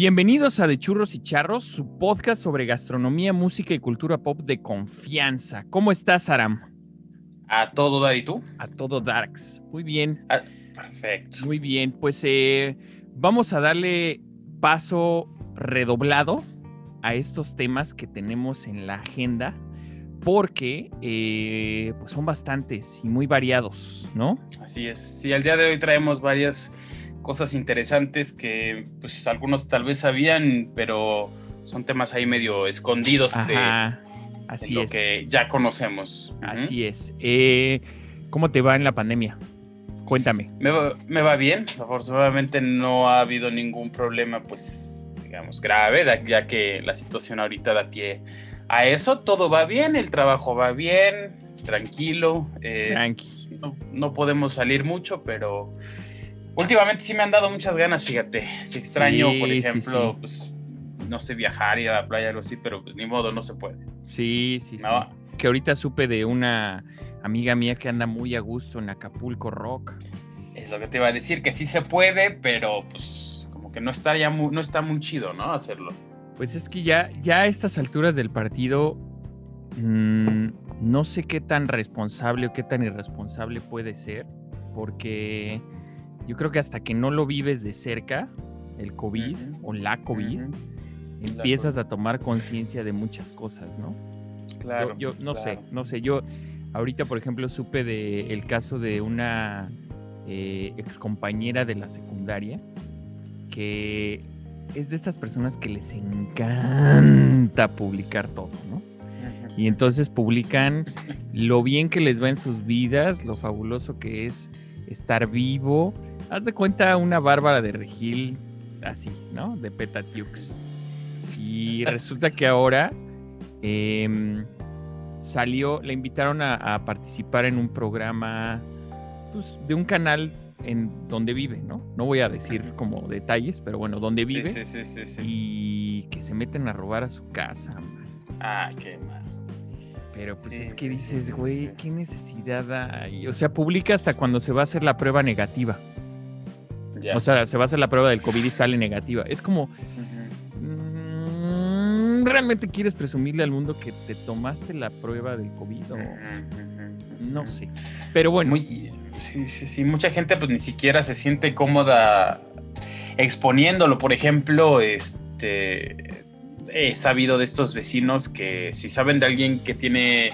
Bienvenidos a De Churros y Charros, su podcast sobre gastronomía, música y cultura pop de confianza. ¿Cómo estás, Aram? A todo dar y tú. A todo Darks. Muy bien. Ah, perfecto. Muy bien. Pues eh, vamos a darle paso redoblado a estos temas que tenemos en la agenda porque eh, pues son bastantes y muy variados, ¿no? Así es. Sí, al día de hoy traemos varias cosas interesantes que pues algunos tal vez sabían, pero son temas ahí medio escondidos de, así lo es. que ya conocemos. Así es. Eh, ¿Cómo te va en la pandemia? Cuéntame. Me va, me va, bien, afortunadamente no ha habido ningún problema, pues, digamos, grave, ya que la situación ahorita da pie a eso. Todo va bien, el trabajo va bien, tranquilo. Eh, Tranqui. No, no podemos salir mucho, pero Últimamente sí me han dado muchas ganas, fíjate. Si extraño, por ejemplo, pues no sé, viajar, ir a la playa, algo así, pero pues ni modo, no se puede. Sí, sí, sí. Que ahorita supe de una amiga mía que anda muy a gusto en Acapulco Rock. Es lo que te iba a decir, que sí se puede, pero pues como que no está ya muy, no está muy chido, ¿no? Hacerlo. Pues es que ya, ya a estas alturas del partido, mmm, no sé qué tan responsable o qué tan irresponsable puede ser, porque yo creo que hasta que no lo vives de cerca, el COVID o la COVID, empiezas a tomar conciencia de muchas cosas, ¿no? Claro. Yo, no claro. sé, no sé. Yo ahorita, por ejemplo, supe del el caso de una eh, excompañera de la secundaria que es de estas personas que les encanta publicar todo, ¿no? Y entonces publican lo bien que les va en sus vidas, lo fabuloso que es estar vivo, Haz de cuenta una Bárbara de Regil así, ¿no? De Petatiux. Y resulta que ahora eh, salió, le invitaron a, a, participar en un programa pues, de un canal en donde vive, ¿no? No voy a decir como detalles, pero bueno, donde vive. Sí, sí, sí, sí, Y que se meten a robar a su casa. Man. Ah, qué mal. Pero pues es que dices, güey, ¿qué necesidad hay? O sea, publica hasta cuando se va a hacer la prueba negativa. O sea, se va a hacer la prueba del COVID y sale negativa. Es como, uh -huh. mmm, ¿realmente quieres presumirle al mundo que te tomaste la prueba del COVID? O... Uh -huh. No sé. Pero bueno. Muy, sí, sí, sí. Mucha gente pues ni siquiera se siente cómoda exponiéndolo. Por ejemplo, este he sabido de estos vecinos que si saben de alguien que tiene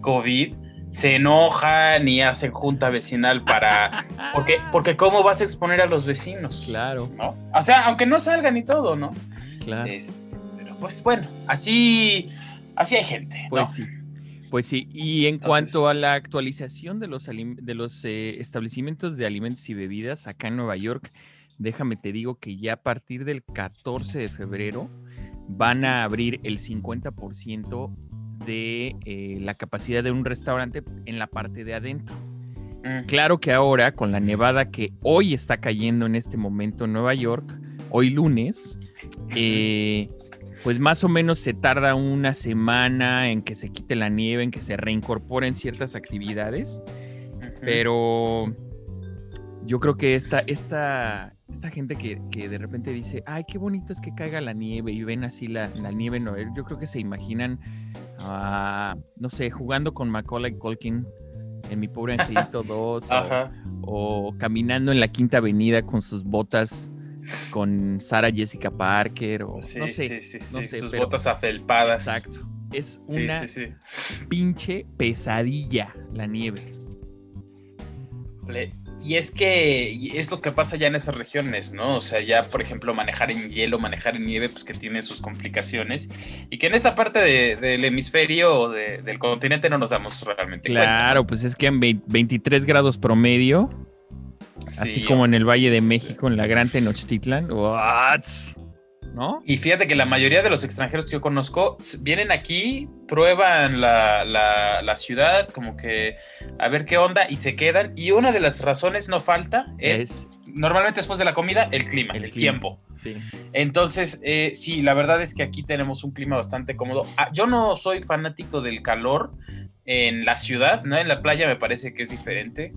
COVID, se enojan y hacen junta vecinal para. Porque, porque ¿cómo vas a exponer a los vecinos? Claro. ¿no? O sea, aunque no salgan y todo, ¿no? Claro. Este, pero pues bueno, así, así hay gente. Pues ¿no? sí. Pues sí, y en Entonces, cuanto a la actualización de los, de los eh, establecimientos de alimentos y bebidas acá en Nueva York, déjame te digo que ya a partir del 14 de febrero van a abrir el 50% de eh, la capacidad de un restaurante en la parte de adentro. -huh. Claro que ahora, con la nevada que hoy está cayendo en este momento en Nueva York, hoy lunes, eh, pues más o menos se tarda una semana en que se quite la nieve, en que se reincorporen ciertas actividades, uh -huh. pero yo creo que esta, esta, esta gente que, que, de repente dice, ay, qué bonito es que caiga la nieve y ven así la, la nieve, no, yo creo que se imaginan Uh, no sé, jugando con Macaulay Culkin en Mi Pobre Angelito 2 o, o, caminando en la Quinta Avenida con sus botas con Sara Jessica Parker o sí, no sé, sí, sí, no sé sus pero, botas afelpadas. Exacto. Es una pinche pesadilla la nieve. Y es que es lo que pasa ya en esas regiones, ¿no? O sea, ya, por ejemplo, manejar en hielo, manejar en nieve, pues que tiene sus complicaciones. Y que en esta parte de, del hemisferio o de, del continente no nos damos realmente claro, cuenta. Claro, pues es que en 23 grados promedio, sí, así como en el Valle de México, sí. en la Gran Tenochtitlan, what? ¿No? Y fíjate que la mayoría de los extranjeros que yo conozco vienen aquí, prueban la, la, la, ciudad, como que a ver qué onda, y se quedan. Y una de las razones no falta es, es... normalmente después de la comida, el clima, el, el clima. tiempo. Sí. Entonces, eh, sí, la verdad es que aquí tenemos un clima bastante cómodo. Ah, yo no soy fanático del calor en la ciudad, ¿no? En la playa me parece que es diferente,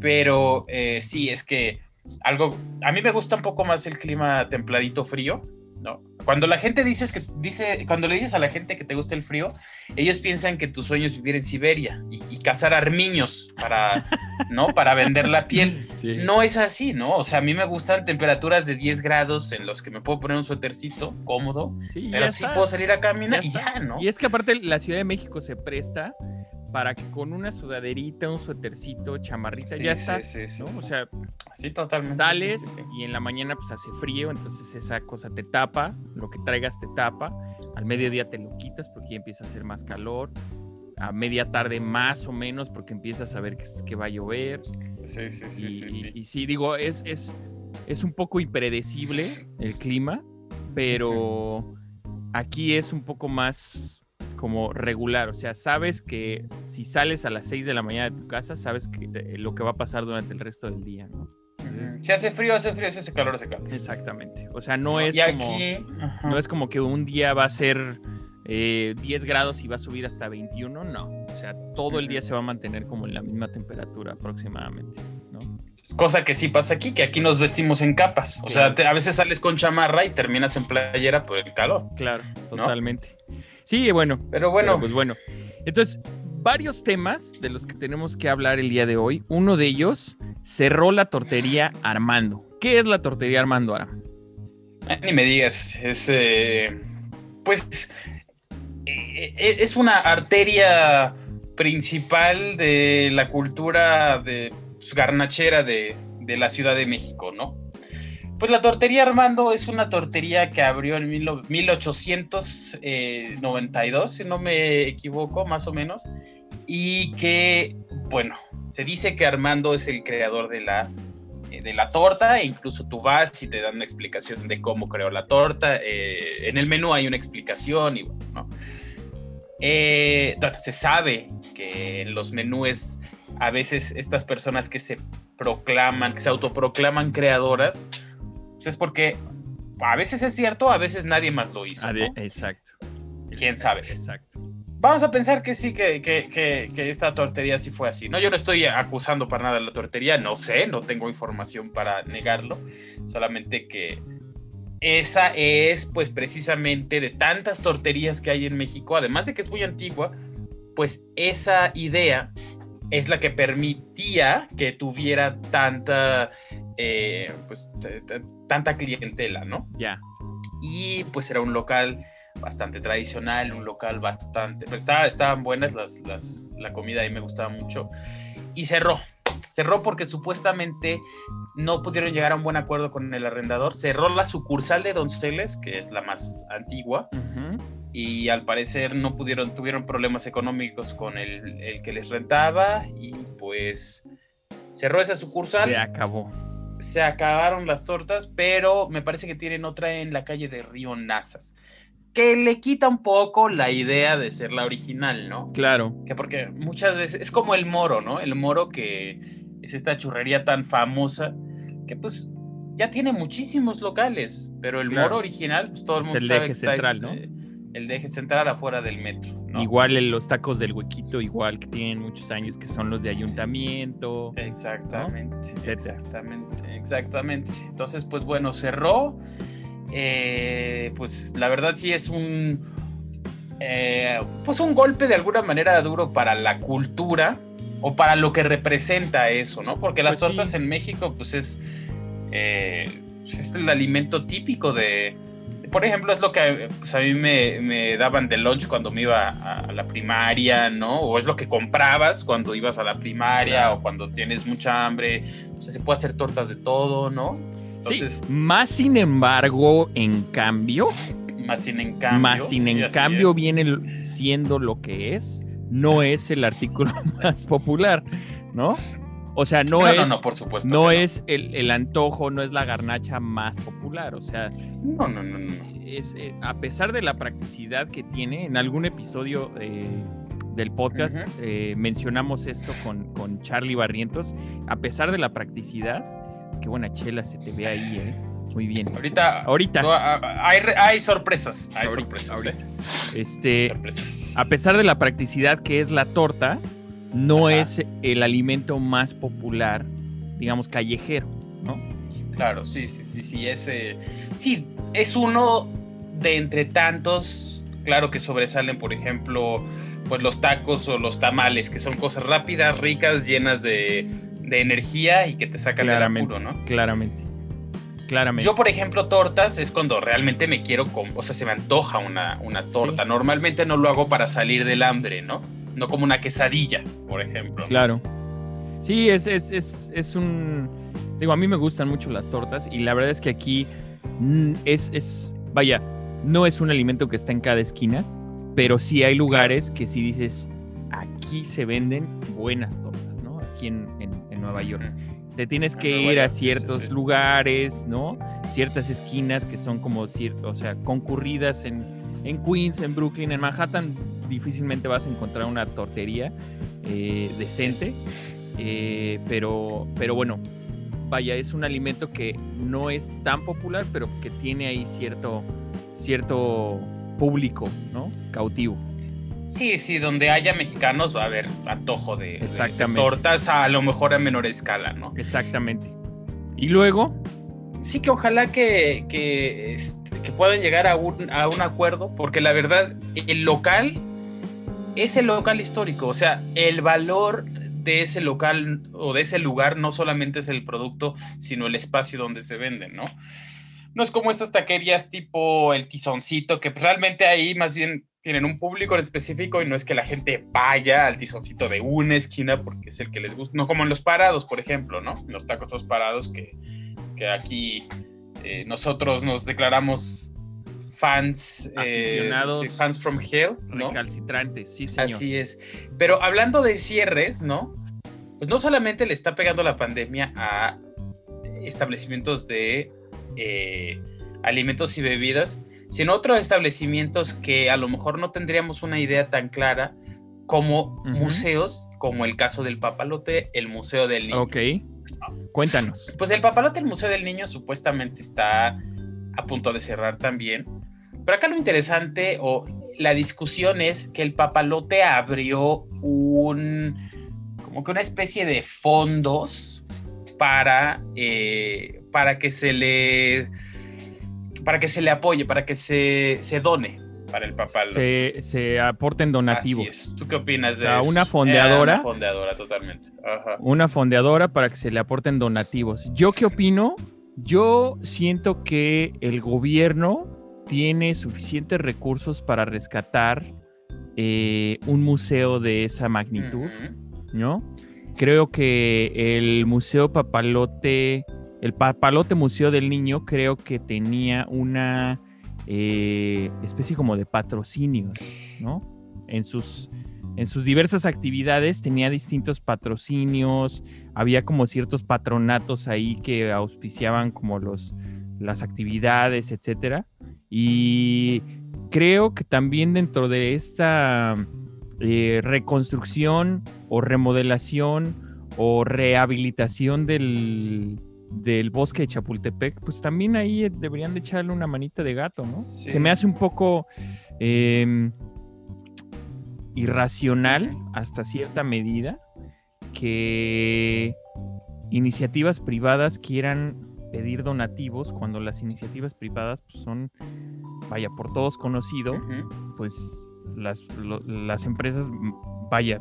pero eh, sí, es que algo, a mí me gusta un poco más el clima templadito frío, ¿no? Cuando la gente dices que dice, cuando le dices a la gente que te gusta el frío, ellos piensan que tu sueño es vivir en Siberia y, cazar armiños para, ¿no? Para vender la piel. No es así, ¿no? O sea, a mí me gustan temperaturas de 10 grados en los que me puedo poner un suétercito cómodo, pero sí puedo salir a caminar y ya, ¿no? Y es que aparte la Ciudad de México se presta para que con una sudaderita, un suétercito, chamarrita, ya estás, ¿no? O sea, sí, totalmente. Sales y en la mañana pues hace frío, entonces esa cosa te tapa, lo que traigas te tapa, al mediodía te lo quitas porque ya empieza a hacer más calor, a media tarde más o menos porque empiezas a ver que, que va a llover. Sí, sí, sí. Y, sí, y, sí, digo, es, es, es un poco impredecible el clima, pero aquí es un poco más como regular, o sea, sabes que si sales a las 6 de la mañana de tu casa, sabes que, eh, lo que va a pasar durante el resto del día, ¿no? si hace frío, hace frío, si hace calor, hace calor. Exactamente. O sea, no es como no es como que un día va a ser 10 eh, grados y va a subir hasta 21, no. O sea, todo el día se va a mantener como en la misma temperatura aproximadamente, ¿no? Cosa que sí pasa aquí, que aquí nos vestimos en capas. O sea, a veces sales con chamarra y terminas en playera por el calor. Claro, totalmente. Sí, bueno. Pero bueno. pues bueno. Entonces, varios temas de los que tenemos que hablar el día de hoy. Uno de ellos, cerró la tortería Armando. ¿Qué es la tortería Armando ahora? Ah, ni me digas, es eh, pues eh, eh, es una arteria principal de la cultura de pues, garnachera de, de la Ciudad de México, ¿no? Pues la tortería Armando es una tortería que abrió en 1892, eh, si no me equivoco, más o menos, y que, bueno, se dice que Armando es el creador de la, eh, de la torta, e incluso tú vas y te dan una explicación de cómo creó la torta. Eh, en el menú hay una explicación y bueno, ¿no? bueno, se sabe que en los menús a veces estas personas que se proclaman, que se autoproclaman creadoras, pues es porque a veces es cierto, a veces nadie más lo hizo. Exacto. ¿Quién sabe? Exacto. Vamos a pensar que sí, que, que, que, esta tortería sí fue así. No, yo no estoy acusando para nada la tortería, no sé, no tengo información para negarlo, solamente que esa es pues precisamente de tantas torterías que hay en México, además de que es muy antigua, pues esa idea es la que permitía que tuviera tanta, eh, pues, tanta clientela, ¿no? Ya. Y pues era un local bastante tradicional, un local bastante, pues estaba, estaban buenas las, las, la comida ahí me gustaba mucho. Y cerró, cerró porque supuestamente no pudieron llegar a un buen acuerdo con el arrendador. Cerró la sucursal de Donceles, que es la más antigua, y al parecer no pudieron, tuvieron problemas económicos con el, el, que les rentaba y pues cerró esa sucursal. Se acabó se acabaron las tortas, pero me parece que tienen otra en la calle de Río Nazas, que le quita un poco la idea de ser la original, ¿no? Claro. Que porque muchas veces es como el moro, ¿no? El moro que es esta churrería tan famosa que pues ya tiene muchísimos locales, pero el moro original, pues todo el mundo sabe que central, ¿no? El de eje central afuera del metro. Igual en los tacos del huequito, igual que tienen muchos años, que son los de ayuntamiento. Exactamente. Exactamente, exactamente. Entonces, pues bueno, cerró. Eh, pues la verdad sí es un. Eh, pues un golpe de alguna manera duro para la cultura o para lo que representa eso, ¿no? Porque las pues tortas en México, pues es, eh, pues es el alimento típico de, por ejemplo, es lo que pues, a mí me, daban de lunch cuando me iba a, la primaria, ¿no? O es lo que comprabas cuando ibas a la primaria o cuando tienes mucha hambre. O sea, se puede hacer tortas de todo, ¿no? Entonces, sí, más sin embargo, en cambio. Más sin en cambio. Más sin en cambio viene siendo lo que es. No es el artículo más popular, ¿no? O sea, no, es. No, por supuesto. No, es el, antojo, no es la garnacha más popular. O sea. No, no, no, no. Es, eh, a pesar de la practicidad que tiene, en algún episodio eh, del podcast eh, mencionamos esto con, con Charlie Barrientos. A pesar de la practicidad, qué buena chela se te ve ahí, ¿eh? Muy bien. Ahorita. Ahorita. hay, sorpresas. Hay sorpresas. Este. A pesar de la practicidad que es la torta no es el alimento más popular, digamos, callejero, ¿no? Claro, sí, sí, sí, sí, es, sí, es uno de entre tantos, claro que sobresalen, por ejemplo, pues los tacos o los tamales, que son cosas rápidas, ricas, llenas de, energía y que te sacan del apuro, ¿no? Claramente. Claramente. Yo, por ejemplo, tortas es cuando realmente me quiero, o sea, se me antoja una, una torta. Normalmente no lo hago para salir del hambre, ¿no? No como una quesadilla, por ejemplo. Claro. Sí, es, es, es, es un... Digo, a mí me gustan mucho las tortas y la verdad es que aquí mm, es, es, vaya, no es un alimento que está en cada esquina, pero sí hay lugares que sí dices, aquí se venden buenas tortas, ¿no? Aquí en, Nueva York. Te tienes que ir a ciertos lugares, ¿no? Ciertas esquinas que son como cierto, o sea, concurridas en, en Queens, en Brooklyn, en Manhattan, difícilmente vas a encontrar una tortería eh, decente. Eh, pero, pero bueno, vaya, es un alimento que no es tan popular, pero que tiene ahí cierto, cierto público, ¿no? Cautivo. Sí, sí, donde haya mexicanos va a haber antojo de, tortas a, lo mejor a menor escala, ¿no? Exactamente. Y luego. Sí, que ojalá que, que, este, que puedan llegar a un, a un acuerdo, porque la verdad, el local es el local histórico, o sea, el valor de ese local o de ese lugar no solamente es el producto, sino el espacio donde se venden, ¿no? No es como estas taquerías tipo el tizoncito, que realmente ahí más bien tienen un público específico y no es que la gente vaya al tizoncito de una esquina porque es el que les gusta, no como en los parados, por ejemplo, ¿no? los tacos los parados que, que aquí eh, nosotros nos declaramos fans eh, aficionados fans from hell ¿no? recalcitrantes sí señor así es pero hablando de cierres no pues no solamente le está pegando la pandemia a establecimientos de eh, alimentos y bebidas, sino otros establecimientos que a lo mejor no tendríamos una idea tan clara como museos, como el caso del Papalote, el Museo del Niño. Ok, cuéntanos. Pues el Papalote, el Museo del Niño, supuestamente está a punto de cerrar también. Pero acá lo interesante o la discusión es que el Papalote abrió un, como que una especie de fondos para, eh, para que se le para que se le apoye, para que se, se done para el papá. Se, se, aporten donativos. ¿Tú qué opinas de eso? Una fondeadora. una fondeadora, totalmente. Una fondeadora para que se le aporten donativos. ¿Yo qué opino? Yo siento que el gobierno tiene suficientes recursos para rescatar eh, un museo de esa magnitud, ¿no? Creo que el Museo Papalote el Papalote Museo del Niño creo que tenía una eh, especie como de patrocinio, ¿no? En sus, en sus diversas actividades tenía distintos patrocinios, había como ciertos patronatos ahí que auspiciaban como los, las actividades, etcétera. Y creo que también dentro de esta eh, reconstrucción o remodelación o rehabilitación del, del bosque de Chapultepec, pues también ahí deberían de echarle una manita de gato, ¿no? Se me hace un poco em, irracional hasta cierta medida que iniciativas privadas quieran pedir donativos cuando las iniciativas privadas pues, son, vaya, por todos conocido, pues las, las, empresas, vaya,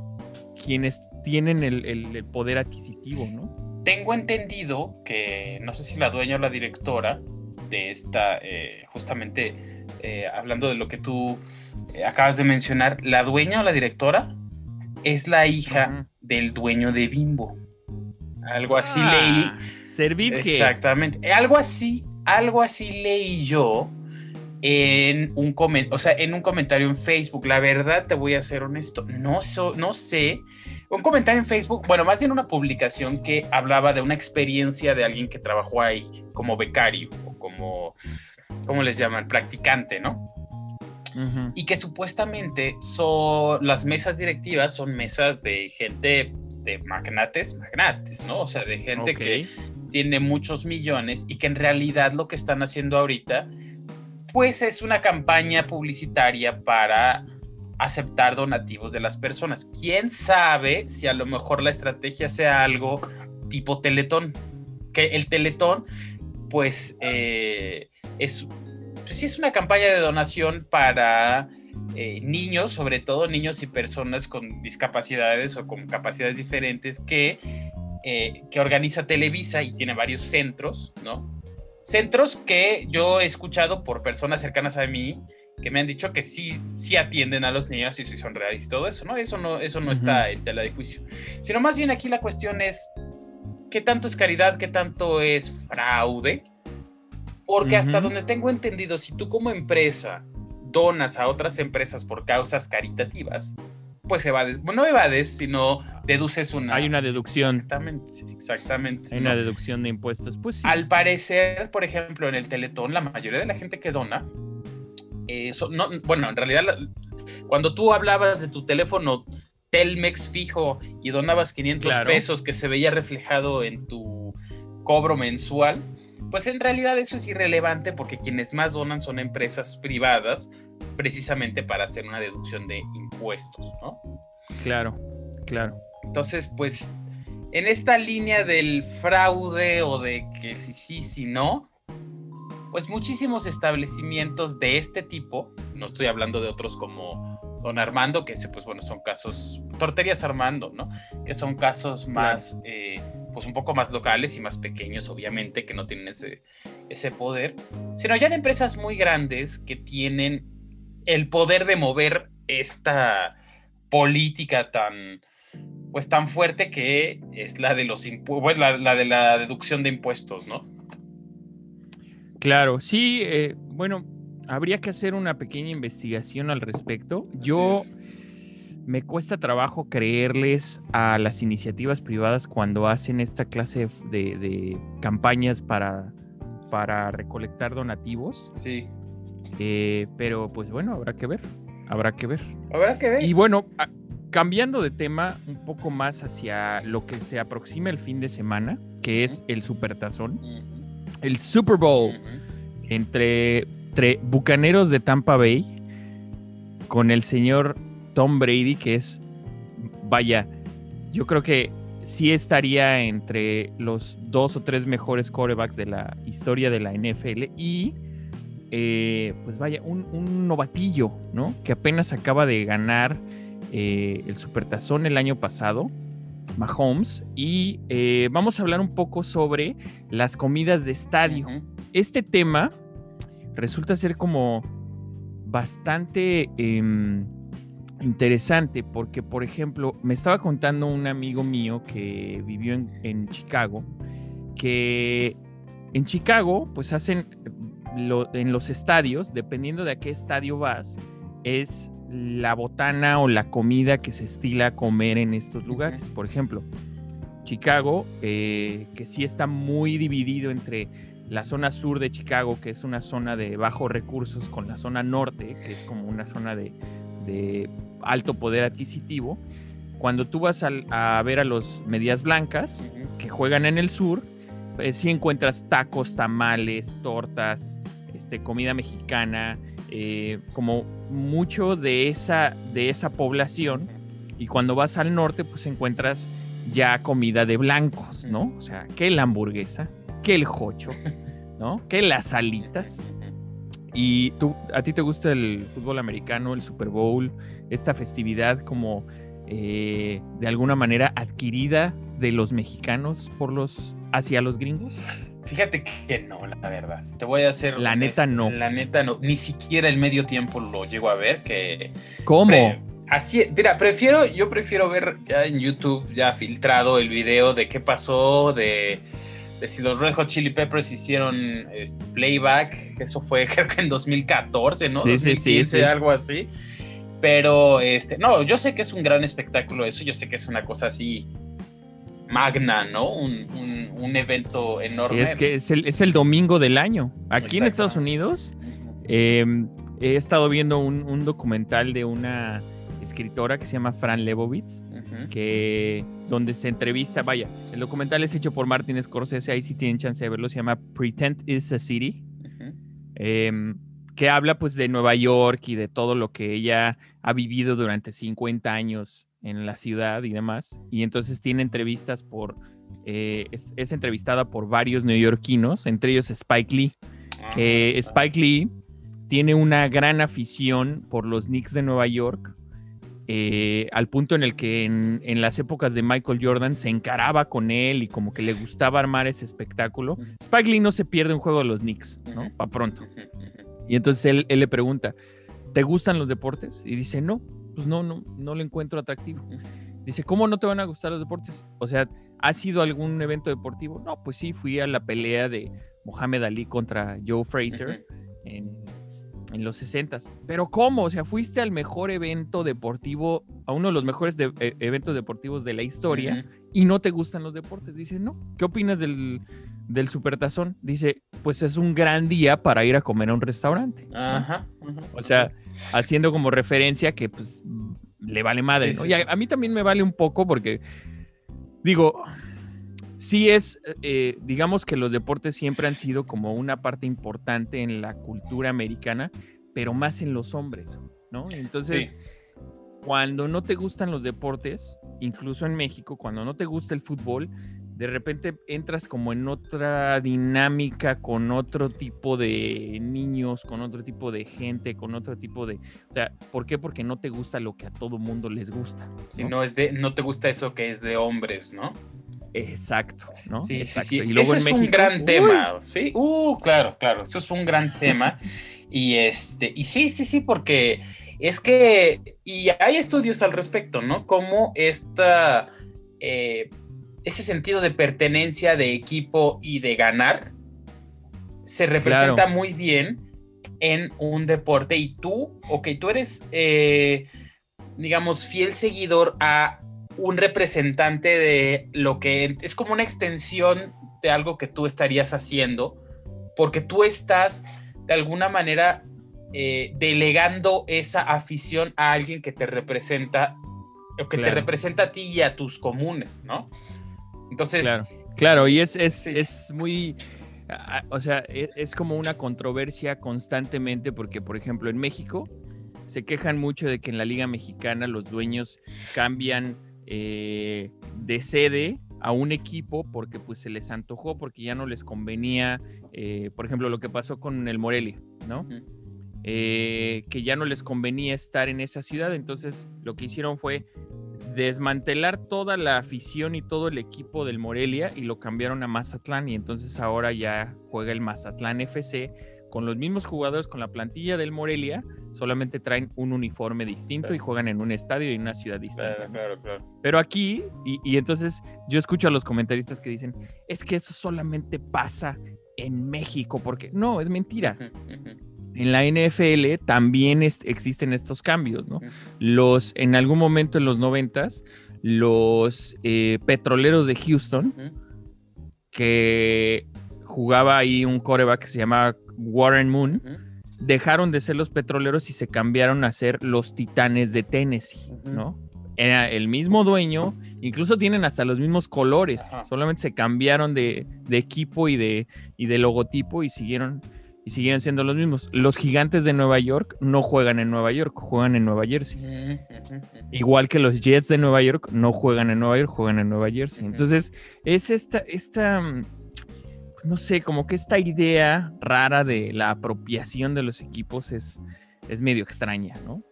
quienes tienen el poder adquisitivo, ¿no? tengo entendido que, no sé si la dueña o la directora de esta, eh, justamente eh, hablando de lo que tú eh, acabas de mencionar, la dueña o la directora es la hija del dueño de Bimbo. Algo así ah, leí. Servirge. Exactamente. Algo así, algo así leí yo en un, o sea, en un comentario en Facebook. La verdad, te voy a ser honesto, no, no sé un comentario en Facebook, bueno, más bien una publicación que hablaba de una experiencia de alguien que trabajó ahí como becario o como, ¿cómo les llaman? Practicante, ¿no? Y que supuestamente son las mesas directivas son mesas de gente de magnates, magnates, ¿no? O sea, de gente que tiene muchos millones y que en realidad lo que están haciendo ahorita, pues es una campaña publicitaria para aceptar donativos de las personas. ¿Quién sabe si a lo mejor la estrategia sea algo tipo Teletón? Que el Teletón pues eh, es, pues sí es una campaña de donación para eh, niños, sobre todo niños y personas con discapacidades o con capacidades diferentes que, eh, que organiza Televisa y tiene varios centros, ¿no? Centros que yo he escuchado por personas cercanas a mí que me han dicho que sí, sí atienden a los niños y son reales y todo eso, ¿no? Eso no, eso no está en tela de juicio. Sino más bien aquí la cuestión es qué tanto es caridad, qué tanto es fraude. Porque hasta donde tengo entendido, si tú como empresa donas a otras empresas por causas caritativas, pues evades, bueno, no evades, sino deduces una... Hay una deducción. Exactamente, exactamente. Hay una deducción de impuestos, pues sí. Al parecer, por ejemplo, en el Teletón, la mayoría de la gente que dona, eso, no, bueno, en realidad, cuando tú hablabas de tu teléfono Telmex fijo y donabas 500 pesos que se veía reflejado en tu cobro mensual, pues en realidad eso es irrelevante porque quienes más donan son empresas privadas precisamente para hacer una deducción de impuestos, ¿no? Claro, claro. Entonces, pues en esta línea del fraude o de que si sí, si no, pues muchísimos establecimientos de este tipo, no estoy hablando de otros como Don Armando, que pues bueno, son casos, Torterías Armando, ¿no? Que son casos más, eh, pues un poco más locales y más pequeños, obviamente, que no tienen ese, ese poder, sino ya de empresas muy grandes que tienen el poder de mover esta política tan, pues tan fuerte que es la de los impuestos, pues, la, de la deducción de impuestos, ¿no? Claro, sí, eh, bueno, habría que hacer una pequeña investigación al respecto. Yo me cuesta trabajo creerles a las iniciativas privadas cuando hacen esta clase de, campañas para, para recolectar donativos. Sí. Eh, pero pues bueno, habrá que ver. Habrá que ver. Habrá que ver. Y bueno, cambiando de tema un poco más hacia lo que se aproxima el fin de semana, que es el Supertazón, el Super Bowl entre entre Bucaneros de Tampa Bay con el señor Tom Brady, que es, vaya, yo creo que sí estaría entre los dos o tres mejores quarterbacks de la historia de la NFL y eh, pues vaya, un, novatillo, ¿no? Que apenas acaba de ganar eh, el Supertazón el año pasado, Mahomes, y eh, vamos a hablar un poco sobre las comidas de estadio. Este tema resulta ser como bastante em, interesante porque, por ejemplo, me estaba contando un amigo mío que vivió en, Chicago, que en Chicago pues hacen en los estadios, dependiendo de a qué estadio vas, es la botana o la comida que se estila comer en estos lugares. Por ejemplo, Chicago, eh, que sí está muy dividido entre la zona sur de Chicago, que es una zona de bajos recursos, con la zona norte, que es como una zona de, alto poder adquisitivo. Cuando tú vas a, ver a los medias blancas que juegan en el sur, pues sí encuentras tacos, tamales, tortas, este, comida mexicana, eh, como mucho de esa, de esa población. Y cuando vas al norte, pues encuentras ya comida de blancos, ¿no? O sea, que la hamburguesa, que el jocho, ¿no? Que las alitas. Y tú, a ti te gusta el fútbol americano, el Super Bowl, esta festividad como eh, de alguna manera adquirida de los mexicanos por los hacia los gringos. Fíjate que no, la verdad. Te voy a hacer. La neta no. La neta no. Ni siquiera el medio tiempo lo llego a ver. Que. ¿Cómo? así, mira, prefiero, yo prefiero ver ya en YouTube ya filtrado el video de qué pasó, de si los Red Hot Chili Peppers hicieron este, playback, eso fue creo que en 2014, ¿no? Sí, 2015, sí, algo así. Pero, este, no, yo sé que es un gran espectáculo eso, yo sé que es una cosa así magna, ¿no? Un, evento enorme. es que es el, domingo del año. Aquí en Estados Unidos em, he estado viendo un, documental de una escritora que se llama Fran Lebowitz, que donde se entrevista, vaya, el documental es hecho por Martin Scorsese, ahí si tienen chance de verlo, se llama Pretend is a City, em, que habla pues de Nueva York y de todo lo que ella ha vivido durante 50 años en la ciudad y demás, y entonces tiene entrevistas por eh, es, entrevistada por varios neoyorquinos, entre ellos Spike Lee, que Spike Lee tiene una gran afición por los Knicks de Nueva York, eh, al punto en el que en, las épocas de Michael Jordan se encaraba con él y como que le gustaba armar ese espectáculo. Spike Lee no se pierde un juego de los Knicks, ¿no? Para pronto. Y entonces él, le pregunta, ¿te gustan los deportes? Y dice, no, pues no, no, no lo encuentro atractivo. Dice, ¿cómo no te van a gustar los deportes? O sea, ¿ha sido algún evento deportivo? No, pues sí, fui a la pelea de Mohamed Ali contra Joe Fraser en, los 60. Pero ¿cómo? O sea, fuiste al mejor evento deportivo, a uno de los mejores e, eventos deportivos de la historia y no te gustan los deportes. Dice, no. ¿Qué opinas del, del supertazón? Dice, pues es un gran día para ir a comer a un restaurante. Ajá, O sea, haciendo como referencia que pues le vale madre, ¿no? Y a, mí también me vale un poco porque, digo, sí es, eh, digamos que los deportes siempre han sido como una parte importante en la cultura americana, pero más en los hombres, ¿no? Entonces, cuando no te gustan los deportes, incluso en México, cuando no te gusta el fútbol, de repente entras como en otra dinámica con otro tipo de niños, con otro tipo de gente, con otro tipo de... O sea, ¿por qué? Porque no te gusta lo que a todo mundo les gusta. Si no, es de, no te gusta eso que es de hombres, ¿no? Exacto, ¿no? Sí, sí, sí. Y luego eso es un gran tema, ¿sí? Uh, claro, claro, eso es un gran tema. y este, y sí, sí, sí, porque es que, y hay estudios al respecto, ¿no? Como esta... Eh, ese sentido de pertenencia de equipo y de ganar se representa muy bien en un deporte. Y tú, ok, tú eres, eh, digamos, fiel seguidor a un representante de lo que es como una extensión de algo que tú estarías haciendo, porque tú estás de alguna manera eh, delegando esa afición a alguien que te representa, o que te representa a ti y a tus comunes, ¿no? Entonces. Claro, claro y es, es, es muy. O sea, e, es, como una controversia constantemente porque, por ejemplo, en México se quejan mucho de que en la Liga Mexicana los dueños cambian eh, de sede a un equipo porque pues se les antojó, porque ya no les convenía, eh, por ejemplo, lo que pasó con el Morelia, ¿no? Eh, que ya no les convenía estar en esa ciudad, entonces lo que hicieron fue desmantelar toda la afición y todo el equipo del Morelia y lo cambiaron a Mazatlán y entonces ahora ya juega el Mazatlán FC con los mismos jugadores, con la plantilla del Morelia, solamente traen un uniforme distinto y juegan en un estadio y en una ciudad distinta. Pero aquí, y, y, entonces yo escucho a los comentaristas que dicen, es que eso solamente pasa en México, porque no, es mentira en la NFL también existen estos cambios, ¿no? Los, en algún momento en los noventas, los eh, petroleros de Houston, que jugaba ahí un coreback que se llama Warren Moon, dejaron de ser los petroleros y se cambiaron a ser los titanes de Tennessee, ¿no? Era el mismo dueño, incluso tienen hasta los mismos colores, solamente se cambiaron de, de equipo y de, y de logotipo y siguieron y siguen siendo los mismos. Los gigantes de Nueva York no juegan en Nueva York, juegan en Nueva Jersey. Igual que los Jets de Nueva York no juegan en Nueva York, juegan en Nueva Jersey. Entonces, es esta, esta, pues no sé, como que esta idea rara de la apropiación de los equipos es, es medio extraña, ¿no?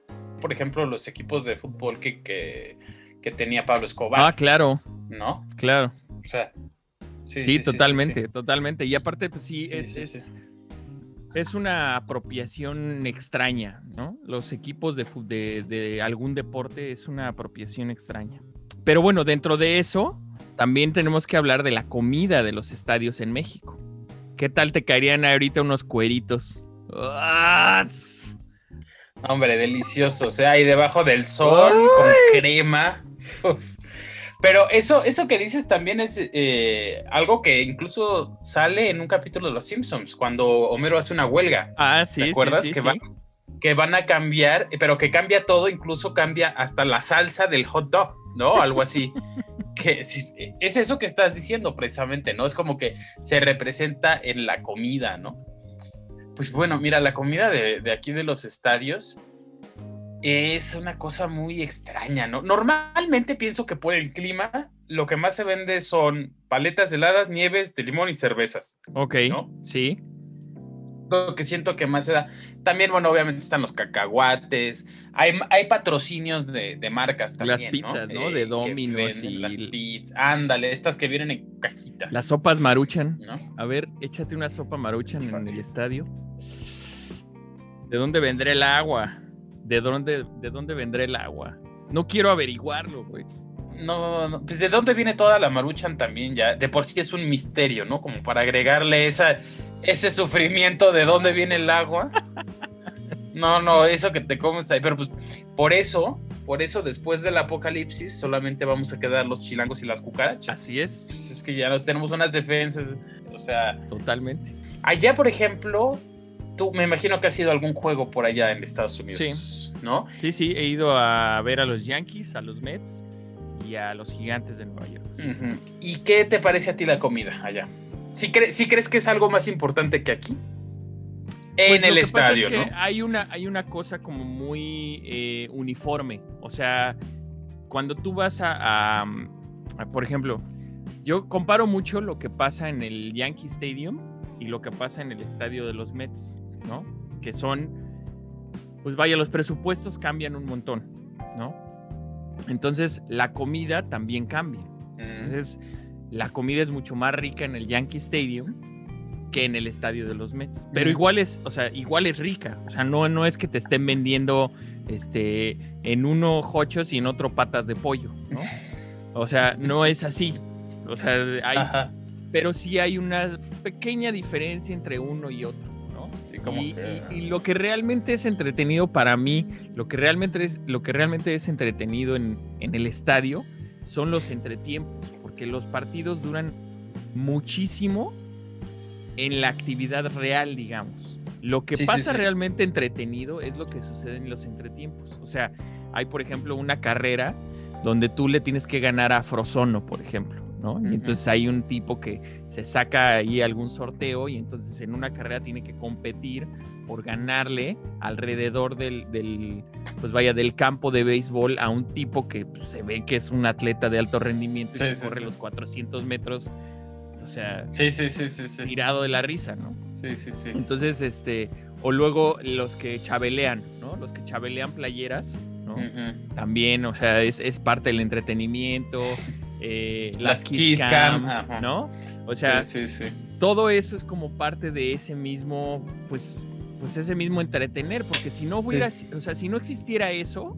Por ejemplo, los equipos de fútbol que, que, tenía Pablo Escobar. Ah, claro. ¿No? Claro. O sea, sí, totalmente, totalmente. Y aparte, pues sí, es, es es una apropiación extraña, ¿no? Los equipos de, de, algún deporte es una apropiación extraña. Pero bueno, dentro de eso, también tenemos que hablar de la comida de los estadios en México. ¿Qué tal te caerían ahorita unos cueritos? Hombre, delicioso. O sea, ahí debajo del sol, con crema. Pero eso, eso que dices también es eh, algo que incluso sale en un capítulo de Los Simpsons, cuando Homero hace una huelga. Ah, sí. ¿Te acuerdas? que, Van, que van a cambiar, pero que cambia todo, incluso cambia hasta la salsa del hot dog, ¿no? Algo así. que es eso que estás diciendo precisamente, ¿no? Es como que se representa en la comida, ¿no? Pues bueno, mira, la comida de, de aquí de los estadios es una cosa muy extraña, ¿no? Normalmente pienso que por el clima lo que más se vende son paletas heladas, nieves de limón y cervezas. Ok, ¿no? sí. Lo que siento que más se da. También, bueno, obviamente están los cacahuates. Hay, hay patrocinios de, de marcas también. Las pizzas, ¿no? De Eh, Domino's y Las pizzas. Ándale, estas que vienen en cajita. las sopas maruchan. ¿no? A ver, échate una sopa maruchan en el estadio. ¿De dónde vendrá el agua? ¿De dónde, ¿De dónde vendrá el agua? No quiero averiguarlo, güey. No, no, pues de dónde viene toda la maruchan también ya. De por sí es un misterio, ¿no? Como para agregarle esa, ese sufrimiento de dónde viene el agua. No, no, eso que te comes ahí. Pero pues por eso, por eso después del apocalipsis solamente vamos a quedar los chilangos y las cucarachas. Así es, Pues es que ya nos tenemos unas defensas. O sea, totalmente. allá, por ejemplo, tú me imagino que has ido a algún juego por allá en Estados Unidos. Sí. ¿No? Sí, sí, he ido a ver a los Yankees, a los Mets y a los Gigantes de Nueva York. Sí, sí. Ujú. ¿Y qué te parece a ti la comida allá? ¿Sí, cre- sí crees que es algo más importante que aquí? En Pues el lo que pasa es estadio, que ¿no? Hay una, hay una cosa como muy eh, uniforme. O sea, cuando tú vas a, a- a, por ejemplo, yo comparo mucho lo que pasa en el Yankee Stadium y lo que pasa en el estadio de los Mets, ¿no? Que son, pues vaya, los presupuestos cambian un montón, ¿no? Entonces, la comida también cambia. Mm, Entonces, la comida es mucho más rica en el Yankee Stadium que en el estadio de los Mets. Pero igual es, o sea, igual es rica. O sea, no, no es que te estén vendiendo este en uno hochos y en otro patas de pollo, ¿no? O sea, no es así. O sea, hay, pero sí hay una pequeña diferencia entre uno y otro, como y, que- y- y lo que realmente es entretenido para mí, lo que realmente es, lo que realmente es entretenido en, en el estadio son los entretiempos, porque los partidos duran muchísimo en la actividad real, digamos. Lo que Sí, sí, pasa sí. realmente entretenido es lo que sucede en los entretiempos. O sea, hay, por ejemplo, una carrera donde tú le tienes que ganar a Frozono, por ejemplo, ¿no? Y entonces hay un tipo que se saca ahí algún sorteo y entonces en una carrera tiene que competir por ganarle alrededor del, del, pues vaya, del campo de béisbol a un tipo que pues, se ve que es un atleta de alto rendimiento y Sí, que sí, corre sí. los 400 metros, o sea, tirado de la risa, ¿no? Sí, sí, sí. Entonces, este, o luego los que chabelean, ¿no? Los que chabelean playeras, ¿no? También, o sea, es, es parte del entretenimiento, eh, Las las kiss cam. ¿no? O sea, sí, sí, sí. todo eso es como parte de ese mismo, pues, pues ese mismo entretener, porque si no hubiera, o sea, si no existiera eso,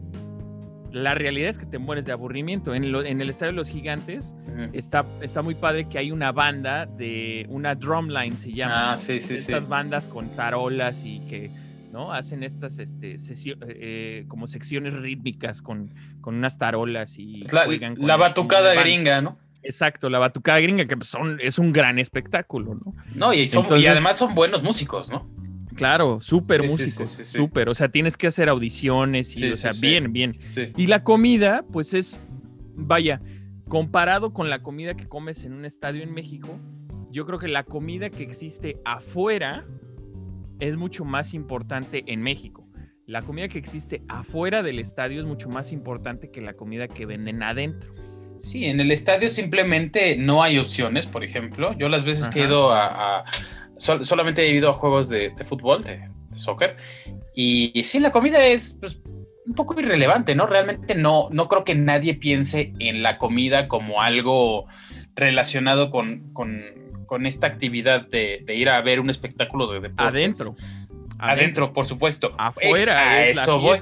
la realidad es que te mueres de aburrimiento. En, lo- en el estadio de los gigantes está, está muy padre que hay una banda de una drumline se llama. Ah, sí, sí, Estas sí. bandas con tarolas y que no hacen estas este, sesio- eh, como secciones rítmicas con, con unas tarolas y la, juegan con la batucada gringa, ¿no? Exacto, la batucada gringa, que pues, son, es un gran espectáculo, ¿no? No, y, son- y Entonces- además son buenos músicos, ¿no? Claro, súper Sí, músicos, sí, sí. súper. O sea, tienes que hacer audiciones y, o sea, bien, bien. Y la comida, pues es, vaya, comparado con la comida que comes en un estadio en México, yo creo que la comida que existe afuera es mucho más importante en México. La comida que existe afuera del estadio es mucho más importante que la comida que venden adentro. Sí, en el estadio simplemente no hay opciones, por ejemplo. Yo las veces que he Ajá. ido a... a- sol- solamente he ido a juegos de, de fútbol, de, de soccer. Y, y sí, la comida es pues, un poco irrelevante, ¿no? Realmente no, no creo que nadie piense en la comida como algo relacionado con, con, con esta actividad de, de ir a ver un espectáculo de deportes. Adentro. Adentro, por supuesto. Afuera Ex- a es eso la voy.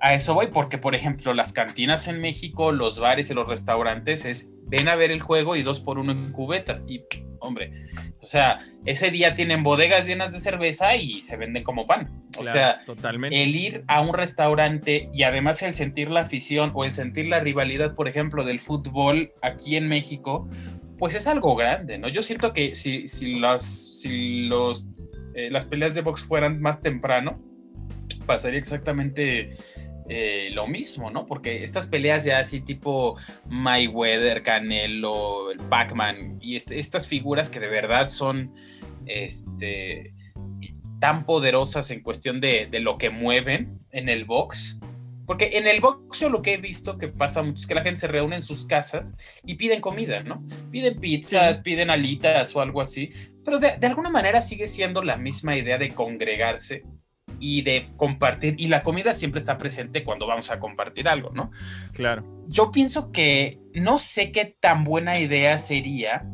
A eso voy, porque por ejemplo, las cantinas en México, los bares y los restaurantes es ven a ver el juego y dos por uno en cubetas. Y hombre, o sea, ese día tienen bodegas llenas de cerveza y se venden como pan. O Claro, sea, totalmente. el ir a un restaurante y además el sentir la afición o el sentir la rivalidad, por ejemplo, del fútbol aquí en México, pues es algo grande, ¿no? Yo siento que si, si, las, si los, eh, las peleas de box fueran más temprano, pasaría exactamente eh, lo mismo, ¿no? Porque estas peleas ya así tipo Mayweather, Canelo, el Pac-Man y este- estas figuras que de verdad son este, tan poderosas en cuestión de, de lo que mueven en el box, Porque en el boxeo lo que he visto que pasa mucho es que la gente se reúne en sus casas y piden comida, ¿no? Piden pizzas, piden alitas o algo así. Pero de, de, alguna manera sigue siendo la misma idea de congregarse y de compartir. Y la comida siempre está presente cuando vamos a compartir algo, ¿no? Claro. Yo pienso que no sé qué tan buena idea sería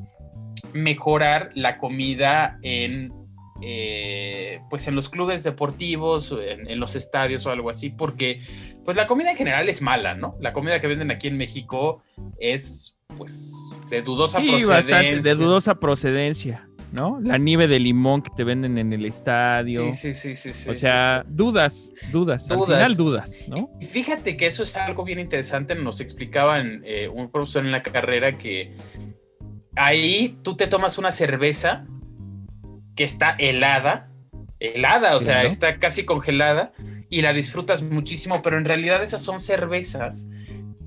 mejorar la comida en eh, pues en los clubes deportivos, en, los estadios o algo así, porque pues la comida en general es mala, ¿no? La comida que venden aquí en México es pues de dudosa procedencia. de dudosa procedencia. ¿no? La nieve de limón que te venden en el estadio. Sí, sí, sí, sí. o sea, dudas, dudas, Al final dudas, ¿no? Y fíjate que eso es algo bien interesante. Nos explicaban eh, un profesor en la carrera que ahí tú te tomas una cerveza que está helada, helada, o sea, está casi congelada y la disfrutas muchísimo, pero en realidad esas son cervezas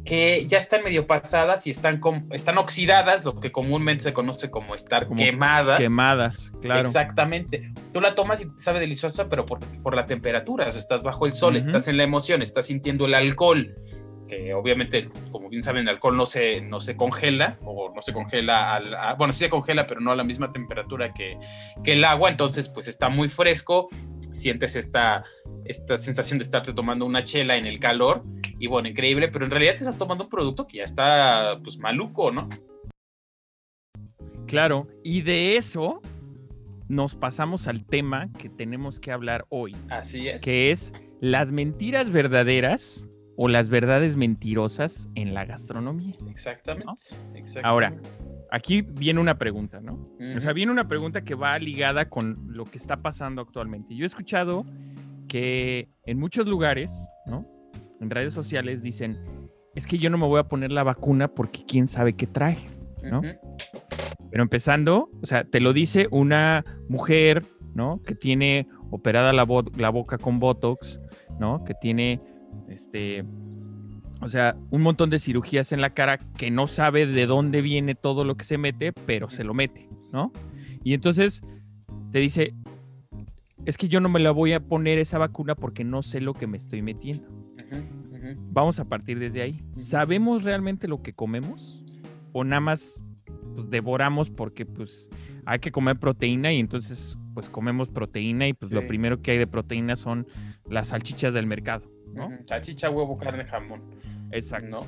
que ya están medio pasadas y están, están oxidadas, lo que comúnmente se conoce como estar quemadas. Quemadas, claro. Exactamente. Tú la tomas y te sabe deliciosa, pero por, por la temperatura, o sea, estás bajo el sol, estás en la emoción, estás sintiendo el alcohol que obviamente, como bien saben, el alcohol no se, no se congela o no se congela, al, bueno, sí se congela, pero no a la misma temperatura que, que, el agua, entonces pues está muy fresco, sientes esta, esta sensación de estarte tomando una chela en el calor y bueno, increíble, pero en realidad te estás tomando un producto que ya está pues maluco, ¿no? Claro, y de eso nos pasamos al tema que tenemos que hablar hoy. Así es. Que es las mentiras verdaderas o las verdades mentirosas en la gastronomía. Exactamente. Ahora, aquí viene una pregunta, ¿no? O sea, viene una pregunta que va ligada con lo que está pasando actualmente. Yo he escuchado que en muchos lugares, ¿no? En redes sociales dicen, es que yo no me voy a poner la vacuna porque quién sabe qué trae, ¿no? Pero empezando, o sea, te lo dice una mujer, ¿no? Que tiene operada la, la boca con Botox, ¿no? Que tiene este, o sea, un montón de cirugías en la cara que no sabe de dónde viene todo lo que se mete, pero se lo mete, ¿no? Y entonces te dice, es que yo no me la voy a poner esa vacuna porque no sé lo que me estoy metiendo. Vamos a partir desde ahí. ¿Sabemos realmente lo que comemos? ¿O nada más pues, devoramos porque pues hay que comer proteína y entonces pues comemos proteína y pues lo primero que hay de proteína son las salchichas del mercado? ¿No? Salchicha, huevo, carne, jamón. Exacto.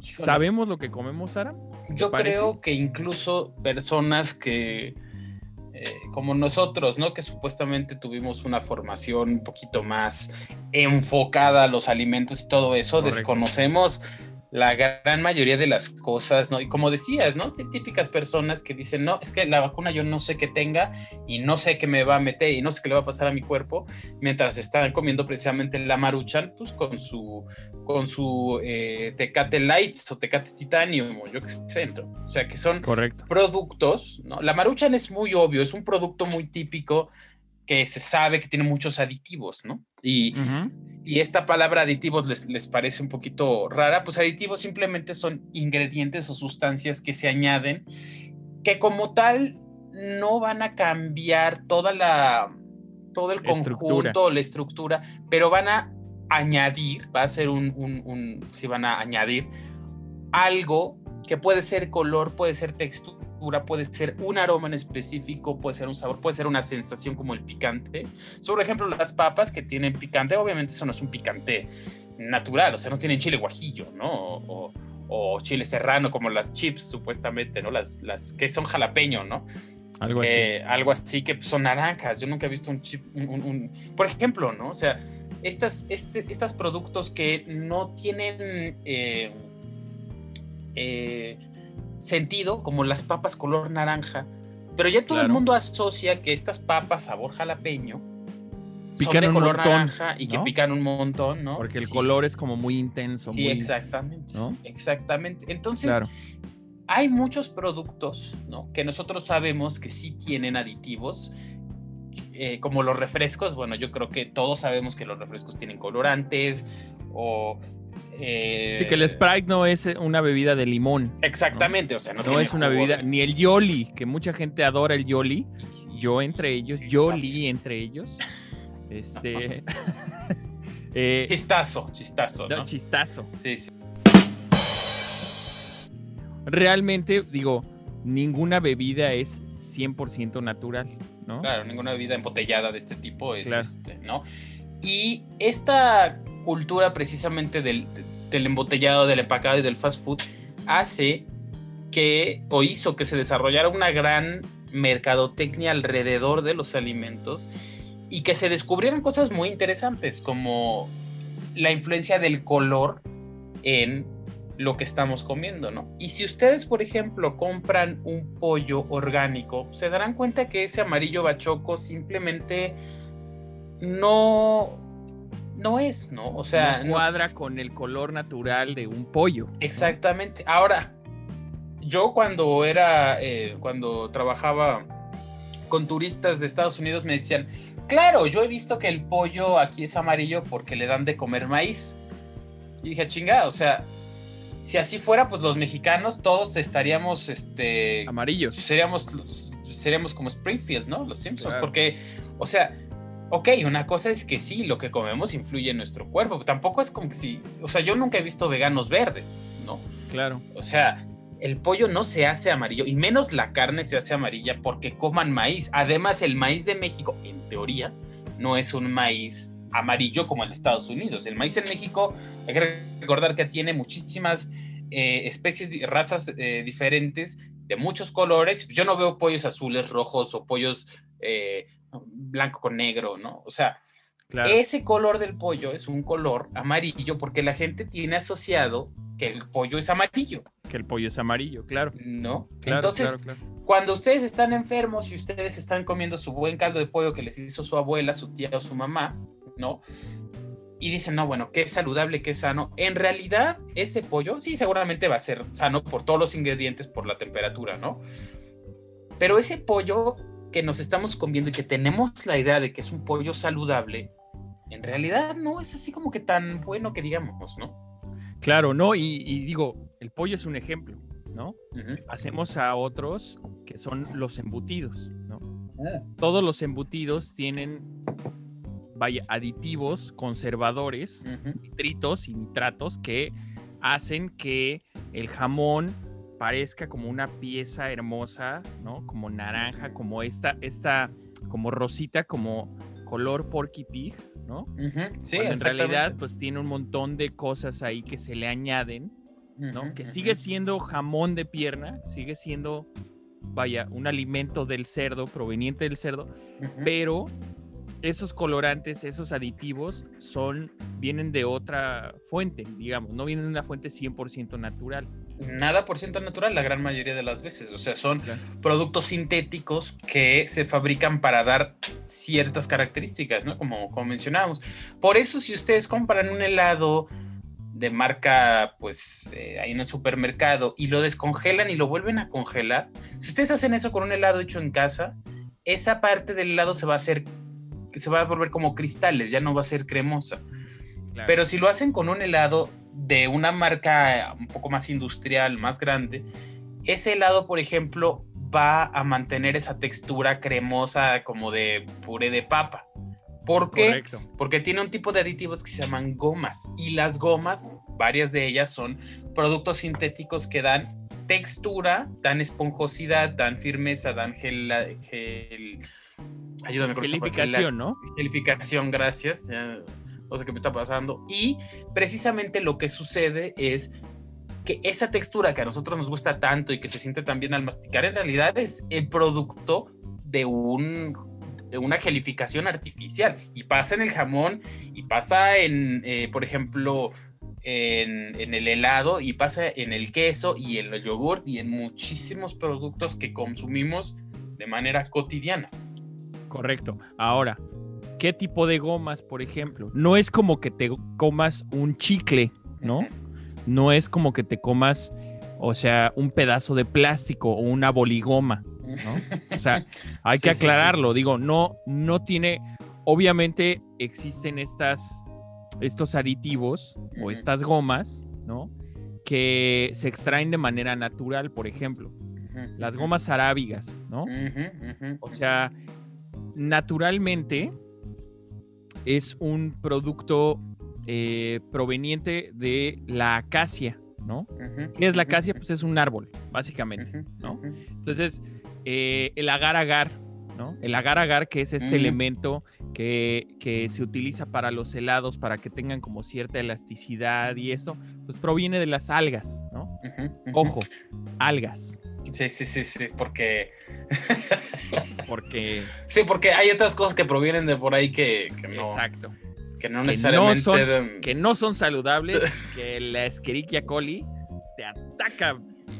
¿Sabemos lo que comemos, Sara? Yo creo que incluso personas que, eh, como nosotros, ¿no? Que supuestamente tuvimos una formación un poquito más enfocada a los alimentos y todo eso, desconocemos la gran mayoría de las cosas, ¿no? Y como decías, ¿no? Típicas personas que dicen, no, es que la vacuna yo no sé qué tenga y no sé qué me va a meter y no sé qué le va a pasar a mi cuerpo, mientras están comiendo precisamente la maruchan, pues con su, con su eh, Tecate Lights o Tecate Titanium o yo qué sé, o sea que son productos, ¿no? La maruchan es muy obvio, es un producto muy típico que se sabe que tiene muchos aditivos, ¿no? Y, y esta palabra aditivos les, les, parece un poquito rara, pues aditivos simplemente son ingredientes o sustancias que se añaden que como tal no van a cambiar toda la todo el conjunto, la estructura, pero van a añadir, va a ser un, un, un si van a añadir algo que puede ser color, puede ser textura puede ser un aroma en específico, puede ser un sabor, puede ser una sensación como el picante. Por ejemplo, las papas que tienen picante, obviamente eso no es un picante natural, o sea, no tienen chile guajillo, ¿no? O, chile serrano como las chips, supuestamente, ¿no? Las, las que son jalapeño, ¿no? Algo así. Eh, algo así que son naranjas. Yo nunca he visto un chip, un, por ejemplo, ¿no? O sea, estas, este, estos productos que no tienen... Eh, eh, sentido, como las papas color naranja, pero ya todo el mundo asocia que estas papas sabor jalapeño pican son de color naranja y que pican un montón, ¿no? Porque el color es como muy intenso. Sí, exactamente. Exactamente. Entonces, hay muchos productos, ¿no? Que nosotros sabemos que sí tienen aditivos. Eh, como los refrescos, bueno, yo creo que todos sabemos que los refrescos tienen colorantes o sí, que el eh, Sprite no es una bebida de limón. Exactamente, o sea, no, es una bebida, ni el Yoli, que mucha gente adora el Yoli, yo entre ellos, Yoli entre ellos. Este, Eh, chistazo, chistazo. ¿no? chistazo. Sí, sí. Realmente, digo, ninguna bebida es 100% natural, ¿no? Claro, ninguna bebida embotellada de este tipo es, este, ¿no? Y esta cultura precisamente del, embotellado, del empacado y del fast food hace que, o hizo que se desarrollara una gran mercadotecnia alrededor de los alimentos y que se descubrieran cosas muy interesantes como la influencia del color en lo que estamos comiendo, ¿no? Y si ustedes, por ejemplo, compran un pollo orgánico, se darán cuenta que ese amarillo bachoco simplemente no no es, ¿no? O sea, no cuadra con el color natural de un pollo. Exactamente. Ahora, yo cuando era, eh, cuando trabajaba con turistas de Estados Unidos me decían, claro, yo he visto que el pollo aquí es amarillo porque le dan de comer maíz. Y dije, chinga, o sea, si así fuera, pues los mexicanos todos estaríamos, este... Amarillos. Seríamos, seríamos como Springfield, ¿no? Los Simpsons, porque, o sea, ok, una cosa es que sí, lo que comemos influye en nuestro cuerpo, tampoco es como que si, o sea, yo nunca he visto veganos verdes, ¿no? Claro. O sea, el pollo no se hace amarillo y menos la carne se hace amarilla porque coman maíz. Además, el maíz de México, en teoría, no es un maíz amarillo como el de Estados Unidos. El maíz en México, hay que recordar que tiene muchísimas eh, especies, razas eh, diferentes de muchos colores. Yo no veo pollos azules, rojos o pollos eh, blanco con negro, ¿no? O sea, ese color del pollo es un color amarillo porque la gente tiene asociado que el pollo es amarillo. Que el pollo es amarillo, claro. No. Entonces, cuando ustedes están enfermos y ustedes están comiendo su buen caldo de pollo que les hizo su abuela, su tía o su mamá, ¿no? Y dicen, no, bueno, qué saludable, qué sano. En realidad, ese pollo, sí, seguramente va a ser sano por todos los ingredientes, por la temperatura, ¿no? Pero ese pollo que nos estamos comiendo y que tenemos la idea de que es un pollo saludable, en realidad no es así como que tan bueno que digamos, ¿no? Claro, no, y, digo, el pollo es un ejemplo, ¿no? Hacemos a otros que son los embutidos, ¿no? Ah. Todos los embutidos tienen, vaya, aditivos, conservadores, nitritos y nitratos que hacen que el jamón parezca como una pieza hermosa, ¿no? Como naranja, como esta, esta, como rosita, como color porky pig, ¿no? Sí, en realidad, pues tiene un montón de cosas ahí que se le añaden, ¿no? que sigue siendo jamón de pierna, sigue siendo, vaya, un alimento del cerdo, proveniente del cerdo, pero esos colorantes, esos aditivos son, vienen de otra fuente, digamos, no vienen de una fuente 100% natural nada por ciento natural la gran mayoría de las veces. O sea, son productos sintéticos que se fabrican para dar ciertas características, ¿no? Como, como mencionábamos. Por eso, si ustedes compran un helado de marca, pues, eh, ahí en el supermercado y lo descongelan y lo vuelven a congelar, si ustedes hacen eso con un helado hecho en casa, esa parte del helado se va a hacer, se va a volver como cristales, ya no va a ser cremosa. Pero si lo hacen con un helado de una marca un poco más industrial, más grande, ese helado, por ejemplo, va a mantener esa textura cremosa como de puré de papa. ¿Por qué? Porque tiene un tipo de aditivos que se llaman gomas. Y las gomas, varias de ellas son productos sintéticos que dan textura, dan esponjosidad, dan firmeza, dan gel. ayúdame con Gelificación, ¿no? Gelificación, gracias no sé qué me está pasando. Y precisamente lo que sucede es que esa textura que a nosotros nos gusta tanto y que se siente tan bien al masticar, en realidad es el producto de un una gelificación artificial y pasa en el jamón y pasa en, eh, por ejemplo, en, en, el helado y pasa en el queso y en el yogur y en muchísimos productos que consumimos de manera cotidiana. Correcto. Ahora, qué tipo de gomas, por ejemplo. No es como que te comas un chicle, ¿no? No es como que te comas, o sea, un pedazo de plástico o una boligoma, ¿no? O sea, hay que aclararlo. Digo, no, no tiene. Obviamente existen estas, estos aditivos o estas gomas, ¿no? Que se extraen de manera natural, por ejemplo. Las gomas arábigas, ¿no? O sea, naturalmente es un producto eh, proveniente de la acacia, ¿no? ¿Qué es la acacia? Pues es un árbol, básicamente, ¿no? Entonces, eh, el agar-agar, ¿no? El agar-agar, que es este elemento que, que, se utiliza para los helados, para que tengan como cierta elasticidad y eso, pues proviene de las algas, ¿no? Ojo, algas. Sí, sí, sí, sí, porque... porque... Sí, porque hay otras cosas que provienen de por ahí que, no... Exacto. Que no necesariamente... son, que no son saludables, que la Escherichia coli te ataca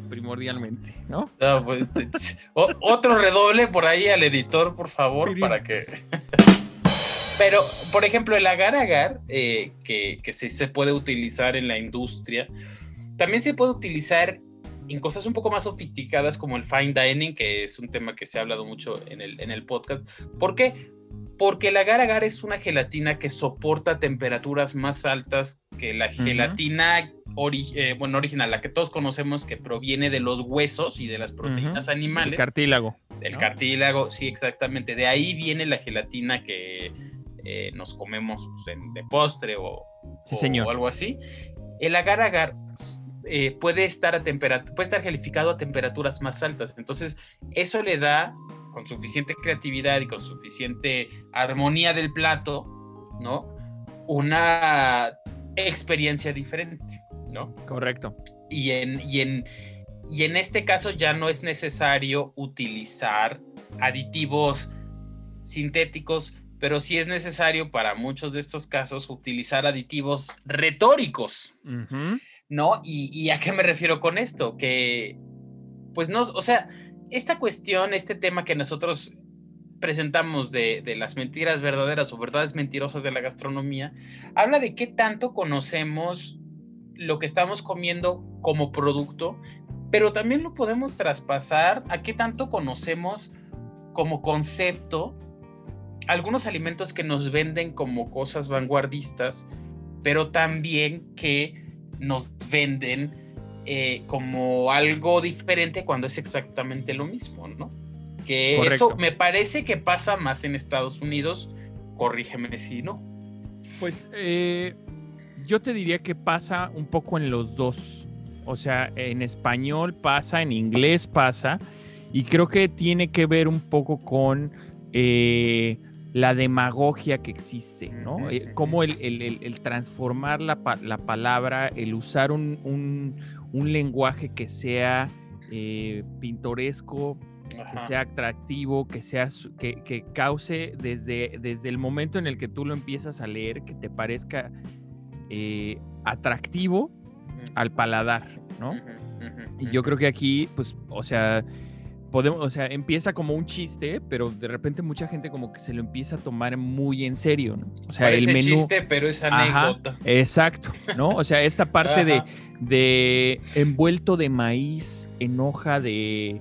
primordialmente, ¿no? Pues, otro redoble por ahí al editor, por favor, para que... Pero, por ejemplo, el agar-agar, eh, que, que se puede utilizar en la industria, también se puede utilizar en cosas un poco más sofisticadas como el fine dining, que es un tema que se ha hablado mucho en el, en el podcast. ¿Por qué? Porque el agar agar es una gelatina que soporta temperaturas más altas que la gelatina eh, bueno, original, la que todos conocemos que proviene de los huesos y de las proteínas animales. El cartílago. El cartílago, sí, exactamente. De ahí viene la gelatina que eh, nos comemos pues, de postre o, o, algo así. El agar agar eh, puede, estar a puede estar gelificado a temperaturas más altas. Entonces, eso le da, con suficiente creatividad y con suficiente armonía del plato, ¿no? Una experiencia diferente, ¿no? Correcto. Y en, y en, y en este caso ya no es necesario utilizar aditivos sintéticos, pero sí es necesario para muchos de estos casos utilizar aditivos retóricos. ¿No? Y, a qué me refiero con esto? Que, pues no, o sea, esta cuestión, este tema que nosotros presentamos de, las mentiras verdaderas o verdades mentirosas de la gastronomía, habla de qué tanto conocemos lo que estamos comiendo como producto, pero también lo podemos traspasar a qué tanto conocemos como concepto algunos alimentos que nos venden como cosas vanguardistas, pero también que nos venden eh, como algo diferente cuando es exactamente lo mismo, ¿no? Que eso me parece que pasa más en Estados Unidos, corrígeme si no. Pues eh, yo te diría que pasa un poco en los dos. O sea, en español pasa, en inglés pasa, y creo que tiene que ver un poco con eh, la demagogia que existe, ¿no? Eh, como el, transformar la, palabra, el usar un, lenguaje que sea eh, pintoresco, que sea atractivo, que, sea, que, cause desde, desde el momento en el que tú lo empiezas a leer, que te parezca eh, atractivo al paladar, ¿no? Y yo creo que aquí, pues, o sea, podemos, o sea, empieza como un chiste, pero de repente mucha gente como que se lo empieza a tomar muy en serio, ¿no? O sea, el menú chiste, pero es anécdota. exacto, ¿no? O sea, esta parte de, de envuelto de maíz en hoja de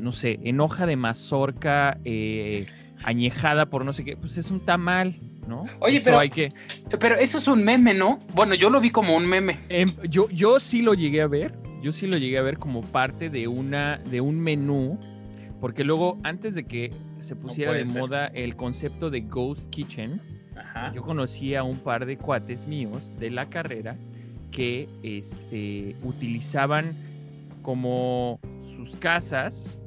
no sé, en hoja de mazorca eh, añejada por no sé qué, pues es un tamal, ¿no? Oye, pero, hay que... pero eso es un meme, ¿no? Bueno, yo lo vi como un meme. Em, yo, yo sí lo llegué a ver, yo sí lo llegué a ver como parte de, una, de un menú, porque luego, antes de que se pusiera de moda el concepto de Ghost Kitchen, yo conocí a un par de cuates míos de la carrera que este, utilizaban como sus casas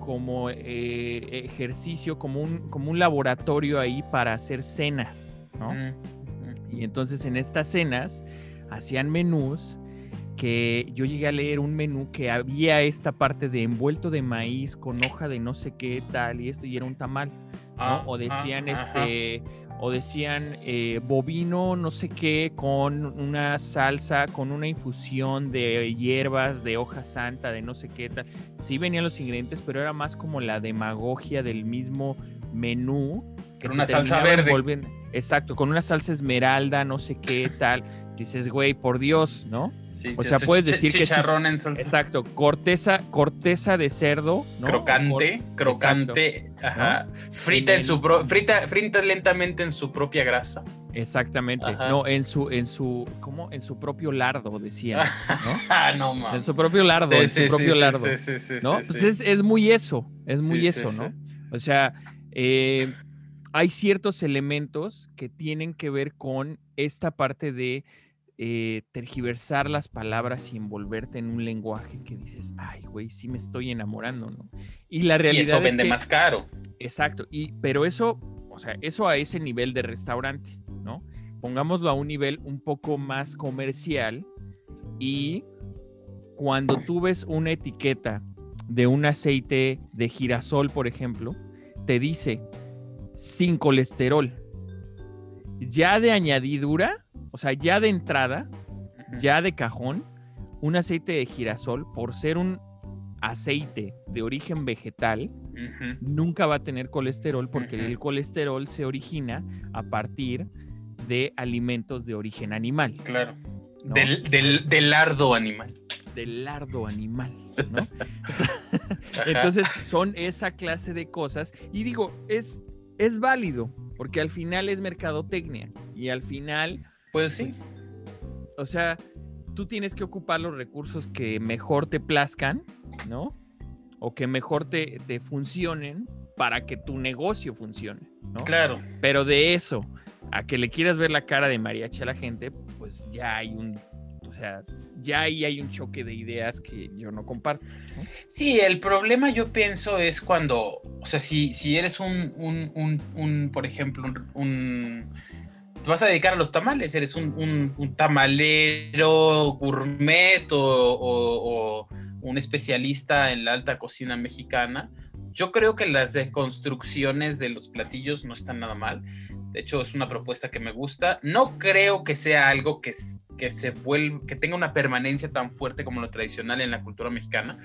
como eh, ejercicio, como un, como un laboratorio ahí para hacer cenas, ¿no? Mm, mm. Y entonces en estas cenas hacían menús que yo llegué a leer un menú que había esta parte de envuelto de maíz con hoja de no sé qué tal y esto y era un tamal, ¿no? Ah, o decían este o decían eh, bovino no sé qué con una salsa, con una infusión de hierbas, de hoja santa, de no sé qué tal. Sí venían los ingredientes, pero era más como la demagogia del mismo menú. Que una salsa verde. Exacto, con una salsa esmeralda, no sé qué tal. Dices, güey, por Dios, ¿no? o sea, puedes decir que chicharrón en salsa. Exacto, corteza, corteza de cerdo, ¿no? crocante, crocante, ajá. Frita en su frita, frita lentamente en su propia grasa. Exactamente. No, en su, en su, ¿cómo? En su propio lardo, decían, ¿no? ah, no, man. En su propio lardo, en su propio lardo. Sí, sí, ¿No? Pues es, es, muy eso, es muy eso, ¿no? O sea, eh, hay ciertos elementos que tienen que ver con esta parte de eh, tergiversar las palabras y envolverte en un lenguaje que dices, ay, güey, sí me estoy enamorando, ¿no? Y la realidad y eso es vende que- más caro. Exacto, y, pero eso, o sea, eso a ese nivel de restaurante, ¿no? Pongámoslo a un nivel un poco más comercial y cuando tú ves una etiqueta de un aceite de girasol, por ejemplo, te dice sin colesterol. Ya de añadidura, o sea, ya de entrada, ya de cajón, un aceite de girasol, por ser un aceite de origen vegetal, nunca va a tener colesterol porque el colesterol se origina a partir de alimentos de origen animal, Claro. ¿no? Del, del, del lardo animal. del lardo animal, ¿no? Entonces son esa clase de cosas y digo, es, es válido porque al final es mercadotecnia y al final, pues sí. pues, o sea, tú tienes que ocupar los recursos que mejor te plazcan, ¿no? O que mejor te, te funcionen para que tu negocio funcione, ¿no? Claro. Pero de eso a que le quieras ver la cara de mariachi a la gente, pues ya hay un, ya ahí hay un choque de ideas que yo no comparto. Sí, el problema yo pienso es cuando, o sea, si, si eres un, un, un, por ejemplo, un, te vas a dedicar a los tamales, eres un, tamalero gourmet o un especialista en la alta cocina mexicana, yo creo que las deconstrucciones de los platillos no están nada mal. De hecho, es una propuesta que me gusta. No creo que sea algo que, que se vuelva, que tenga una permanencia tan fuerte como lo tradicional en la cultura mexicana.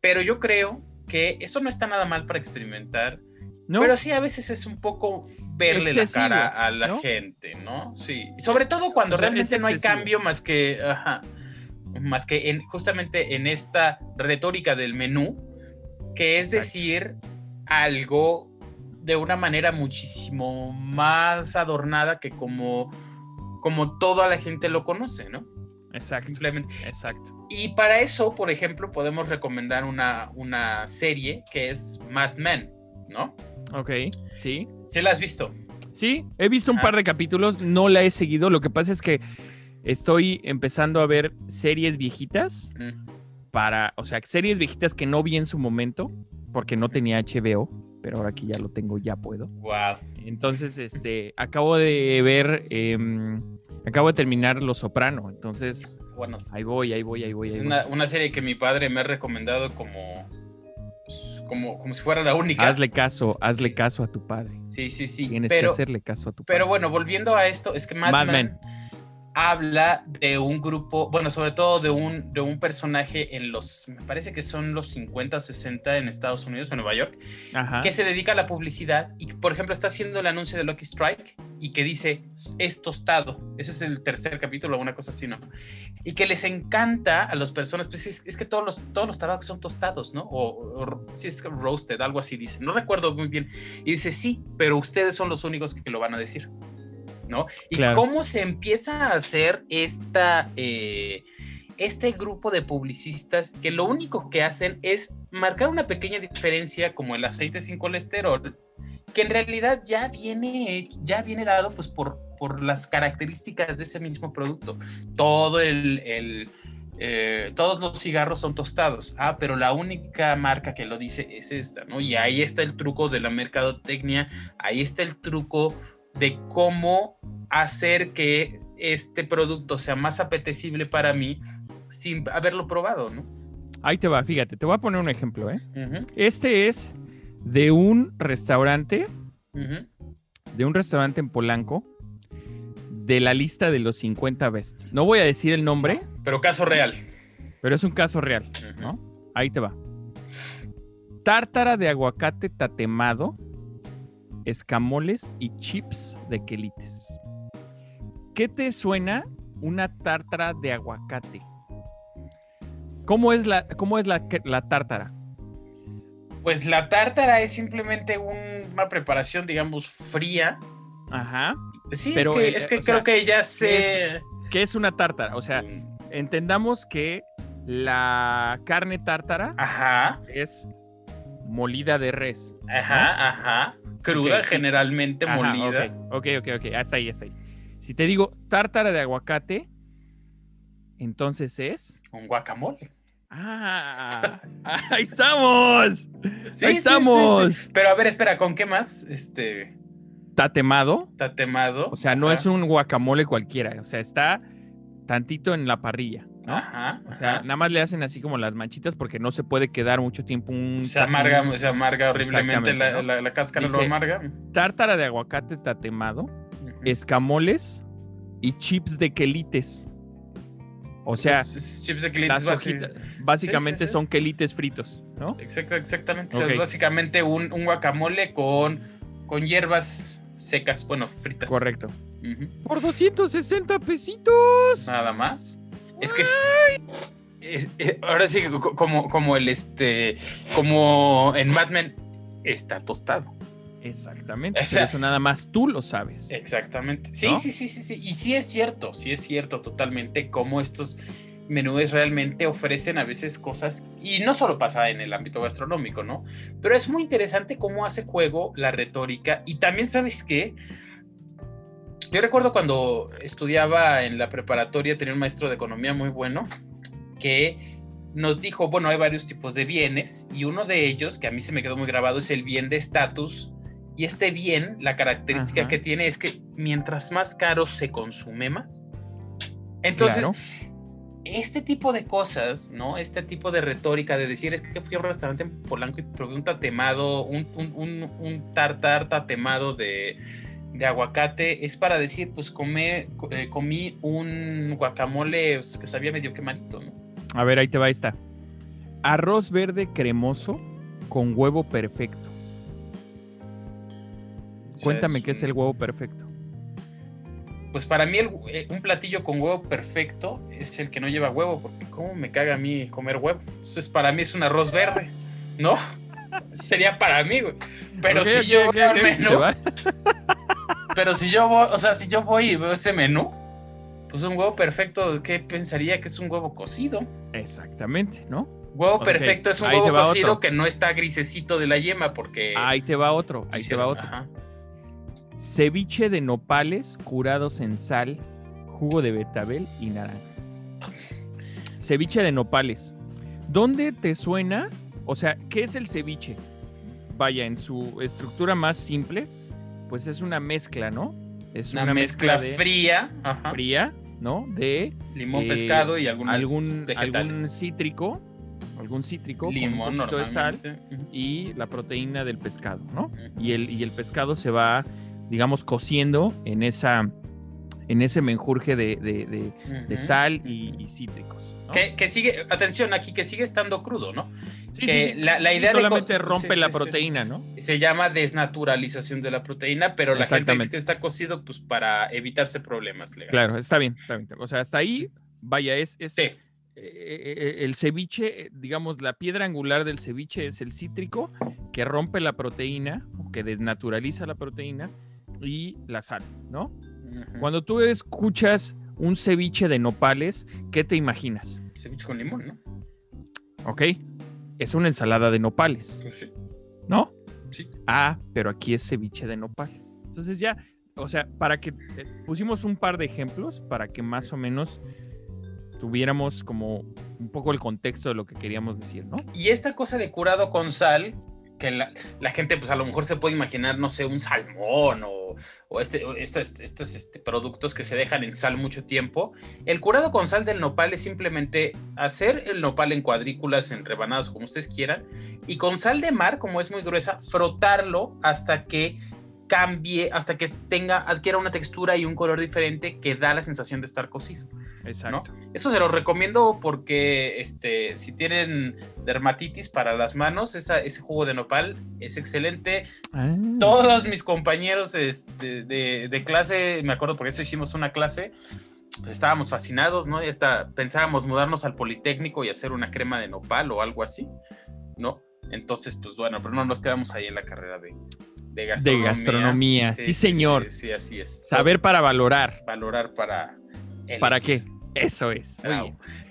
Pero yo creo que eso no está nada mal para experimentar. ¿No? Pero sí, a veces es un poco verle Excesivo, la cara a la ¿no? gente, ¿no? Sí. Sobre todo cuando O sea, realmente no hay cambio más que. ajá, más que en, justamente en esta retórica del menú, que es decir algo de una manera muchísimo más adornada que como, como toda la gente lo conoce, ¿no? Exacto, Simplemente. exacto. Y para eso, por ejemplo, podemos recomendar una, una serie que es Mad Men, ¿no? Ok, sí. ¿Sí la has visto? Sí, he visto un Ah. par de capítulos, no la he seguido. Lo que pasa es que estoy empezando a ver series viejitas Mm. para, o sea, series viejitas que no vi en su momento, porque no tenía HBO, pero ahora que ya lo tengo, ya puedo. Wow. Entonces, este, acabo de ver, em, acabo de terminar Los Soprano, entonces Bueno, ahí voy, ahí voy, ahí voy. ahí es voy. una, una serie que mi padre me ha recomendado como, como, como si fuera la única. Hazle caso, hazle caso a tu padre. Sí, sí, sí. Tienes que hacerle caso a tu padre. pero bueno, volviendo a esto, es que Mad, Mad Men, Men. Habla de un grupo, bueno, sobre todo de un, de un personaje en los, me parece que son los 50 o 60 en Estados Unidos o Nueva York, Ajá. que se dedica a la publicidad y, por ejemplo, está haciendo el anuncio de Lucky Strike y que dice es tostado. Ese es el tercer capítulo, una cosa así, ¿no? Y que les encanta a las personas, pues es, es que todos los, todos los tabacos son tostados, ¿no? O, o si es roasted, algo así dice. No recuerdo muy bien. Y dice sí, pero ustedes son los únicos que lo van a decir. ¿No? Y Claro. cómo se empieza a hacer esta, eh, este grupo de publicistas que lo único que hacen es marcar una pequeña diferencia como el aceite sin colesterol, que en realidad ya viene, ya viene dado pues por, por las características de ese mismo producto. Todo el, el, eh, todos los cigarros son tostados. Ah, pero la única marca que lo dice es esta, ¿no? Y ahí está el truco de la mercadotecnia, ahí está el truco de cómo hacer que este producto sea más apetecible para mí sin haberlo probado, ¿no? Ahí te va, fíjate, te voy a poner un ejemplo, ¿eh? Este es de un restaurante, de un restaurante en Polanco, de la lista de los 50 best. No voy a decir el nombre, Pero caso real. pero es un caso real. ¿no? Ahí te va. Tártara de aguacate tatemado, escamoles y chips de quelites. ¿Qué te suena una tártara de aguacate? ¿Cómo es la, cómo es la, la tártara? Pues la tártara es simplemente un- una preparación, digamos, fría. Ajá. Sí, Pero, es que, eh, es que creo sea, que ya sé. ¿Qué es una tártara? O sea, entendamos que la carne tártara Ajá, es molida de res. ajá, ajá. Cruda, generalmente Ajá, molida. Ok, ok, ok, ok, hasta ahí, hasta ahí. Si te digo tártara de aguacate, entonces es. Un guacamole. Ah, ahí estamos. Sí, ahí estamos. sí, sí. Pero a ver, espera, ¿con qué más? Este. Tatemado. Tatemado. O sea, no Ajá. es un guacamole cualquiera. O sea, está tantito en la parrilla. ¿No? Ajá. O sea, ajá. nada más le hacen así como las manchitas porque no se puede quedar mucho tiempo un. se amarga, se amarga horriblemente la, ¿no? la- la cáscara, lo Dice- amarga. Tártara de aguacate tatemado, escamoles y chips de quelites. O sea, Los- los chips de quelites hojitas, básicamente sí, sí. son quelites fritos, ¿no? Exacto, exactamente. O sea, Ok. es básicamente un, un guacamole con, con hierbas secas, bueno, fritas. Correcto. Ujú. Por 260 pesitos. Nada más. Es que es- es- ahora sí, que co- como, como el este, como en Mad Men está tostado. Exactamente. O pero eso nada más tú lo sabes. Exactamente. Sí, ¿No? sí, sí, sí, sí. Y sí es cierto, sí es cierto totalmente cómo estos menús realmente ofrecen a veces cosas, y no solo pasa en el ámbito gastronómico, ¿no? Pero es muy interesante cómo hace juego la retórica y también sabes qué. Yo recuerdo cuando estudiaba en la preparatoria, tenía un maestro de economía muy bueno que nos dijo, bueno, hay varios tipos de bienes y uno de ellos, que a mí se me quedó muy grabado, es el bien de estatus. Y este bien, la característica Ajá. que tiene es que mientras más caro se consume más. Entonces, Claro. este tipo de cosas, ¿no? Este tipo de retórica de decir, es que fui a un restaurante en Polanco y probé un tatemado, un, un, un, un tartar tatemado de, de aguacate, es para decir, pues comé, eh, comí un guacamole pues, que sabía medio quemadito, ¿no? A ver, ahí te va esta. Arroz verde cremoso con huevo perfecto. O sea, Cuéntame es qué es el huevo perfecto. Pues para mí el- eh, un platillo con huevo perfecto es el que no lleva huevo, porque cómo me caga a mí comer huevo. Entonces para mí es un arroz verde, ¿no? Sería para mí, güey. Pero si yo ok, voy al va. pero si yo voy, o sea, si yo voy y veo ese menú, pues un huevo perfecto, ¿qué pensaría que es un huevo cocido? Exactamente, ¿no? Huevo perfecto es un ahí huevo cocido otro. que no está grisecito de la yema, porque Ahí te va otro, ahí te va otro. ajá. Ceviche de nopales curados en sal, jugo de betabel y naranja. Ceviche de nopales. ¿Dónde te suena? O sea, ¿qué es el ceviche? Vaya, en su estructura más simple, pues es una mezcla, ¿no? Es Una, mezcla, de fría, ajá, fría, ¿no? De limón, eh, pescado y algunos algún, vegetales. algún cítrico, algún cítrico limón con un poquito de sal y la proteína del pescado, ¿no? Y el, y el pescado se va, digamos, cociendo en esa en ese menjurje de, de- de- sal y, y cítricos. ¿no? Que, que sigue, atención aquí, que sigue estando crudo, ¿no? Sí, que sí, sí. La, la Sí, idea de co- solamente rompe la proteína, ¿no? Se llama desnaturalización de la proteína, pero la gente dice que está cocido pues para evitarse problemas legales. Claro, está bien, está bien. O sea, hasta ahí, vaya, es, es Sí, eh, eh, el ceviche, eh, digamos, la piedra angular del ceviche es el cítrico que rompe la proteína o que desnaturaliza la proteína y la sal, ¿no? Cuando tú escuchas un ceviche de nopales, ¿qué te imaginas? ceviche con limón, ¿no? ¿Ok? Es una ensalada de nopales, Pues sí. ¿no? Sí. Ah, pero aquí es ceviche de nopales. Entonces ya, o sea, para que eh, pusimos un par de ejemplos para que más o menos tuviéramos como un poco el contexto de lo que queríamos decir, ¿no? Y esta cosa de curado con sal, que la, la gente pues a lo mejor se puede imaginar, no sé, un salmón o, o este, o estos, estos productos que se dejan en sal mucho tiempo. El curado con sal del nopal es simplemente hacer el nopal en cuadrículas, en rebanadas, como ustedes quieran, y con sal de mar, como es muy gruesa, frotarlo hasta que cambie, hasta que tenga, adquiera una textura y un color diferente que da la sensación de estar cocido. Exacto. Eso se los recomiendo porque este, si tienen dermatitis para las manos, esa- ese jugo de nopal es excelente. Ah, Todos mis compañeros este, de, de clase, me acuerdo porque eso hicimos una clase, pues estábamos fascinados, ¿no? Y hasta pensábamos mudarnos al Politécnico y hacer una crema de nopal o algo así, ¿no? Entonces, pues bueno, pero no nos quedamos ahí en la carrera de, de gastronomía. gastronomía, sí, señor. Sí, sí, así es. Saber para valorar. Valorar para... ¿Para qué? Eso es.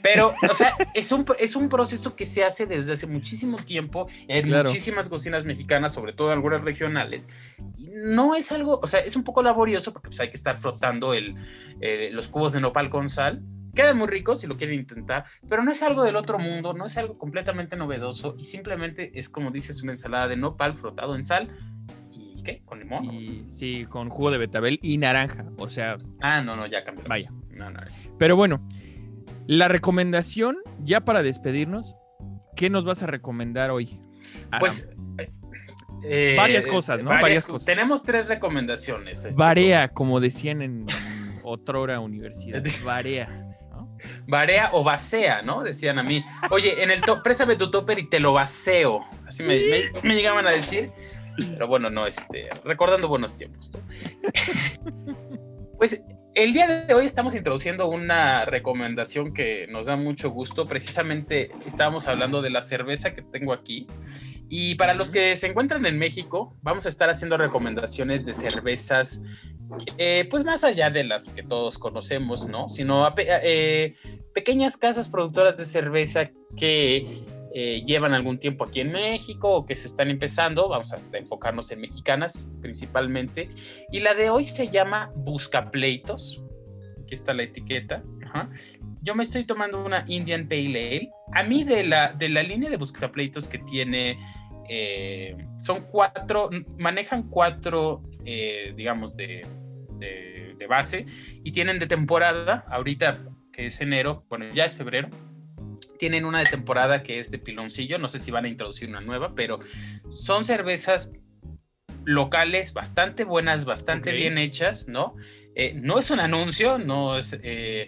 Pero, o sea, es un, es un proceso que se hace desde hace muchísimo tiempo en muchísimas cocinas mexicanas, sobre todo en algunas regionales. Y no es algo, o sea, es un poco laborioso porque pues, hay que estar frotando el, eh, los cubos de nopal con sal. Quedan muy ricos si lo quieren intentar, pero no es algo del otro mundo, no es algo completamente novedoso y simplemente es como dices, una ensalada de nopal frotado en sal ¿Qué? ¿Con limón? Y, sí, con jugo de betabel y naranja. O sea. Ah, no, no, ya cambió. Vaya. No, no. Pero bueno, la recomendación, ya para despedirnos, ¿qué nos vas a recomendar hoy? Pues. Eh, varias cosas, ¿no? Varias, cosas. Tenemos tres recomendaciones. Este, Varea, como decían en otrora universidad. Varea. Varea o vacea, ¿no? Decían a mí. Oye, en el préstame tu topper y te lo vaceo. Así me, me llegaban a decir. Pero bueno, no, este, recordando buenos tiempos. pues el día de hoy estamos introduciendo una recomendación que nos da mucho gusto. Precisamente estábamos hablando de la cerveza que tengo aquí. Y para los que se encuentran en México, vamos a estar haciendo recomendaciones de cervezas, eh, pues más allá de las que todos conocemos, ¿no? Sino eh, pequeñas casas productoras de cerveza que eh, llevan algún tiempo aquí en México o que se están empezando, vamos a enfocarnos en mexicanas principalmente, y la de hoy se llama Buscapleitos, aquí está la etiqueta, yo me estoy tomando una Indian Pale Ale, a mí de la, de la línea de Buscapleitos que tiene, eh, son cuatro, manejan cuatro, eh, digamos, de, de, de base, y tienen de temporada, ahorita que es enero, bueno, ya es febrero, tienen una de temporada que es de piloncillo, no sé si van a introducir una nueva, pero son cervezas locales bastante buenas, bastante bien hechas, ¿no? Eh, no es un anuncio, no es, eh,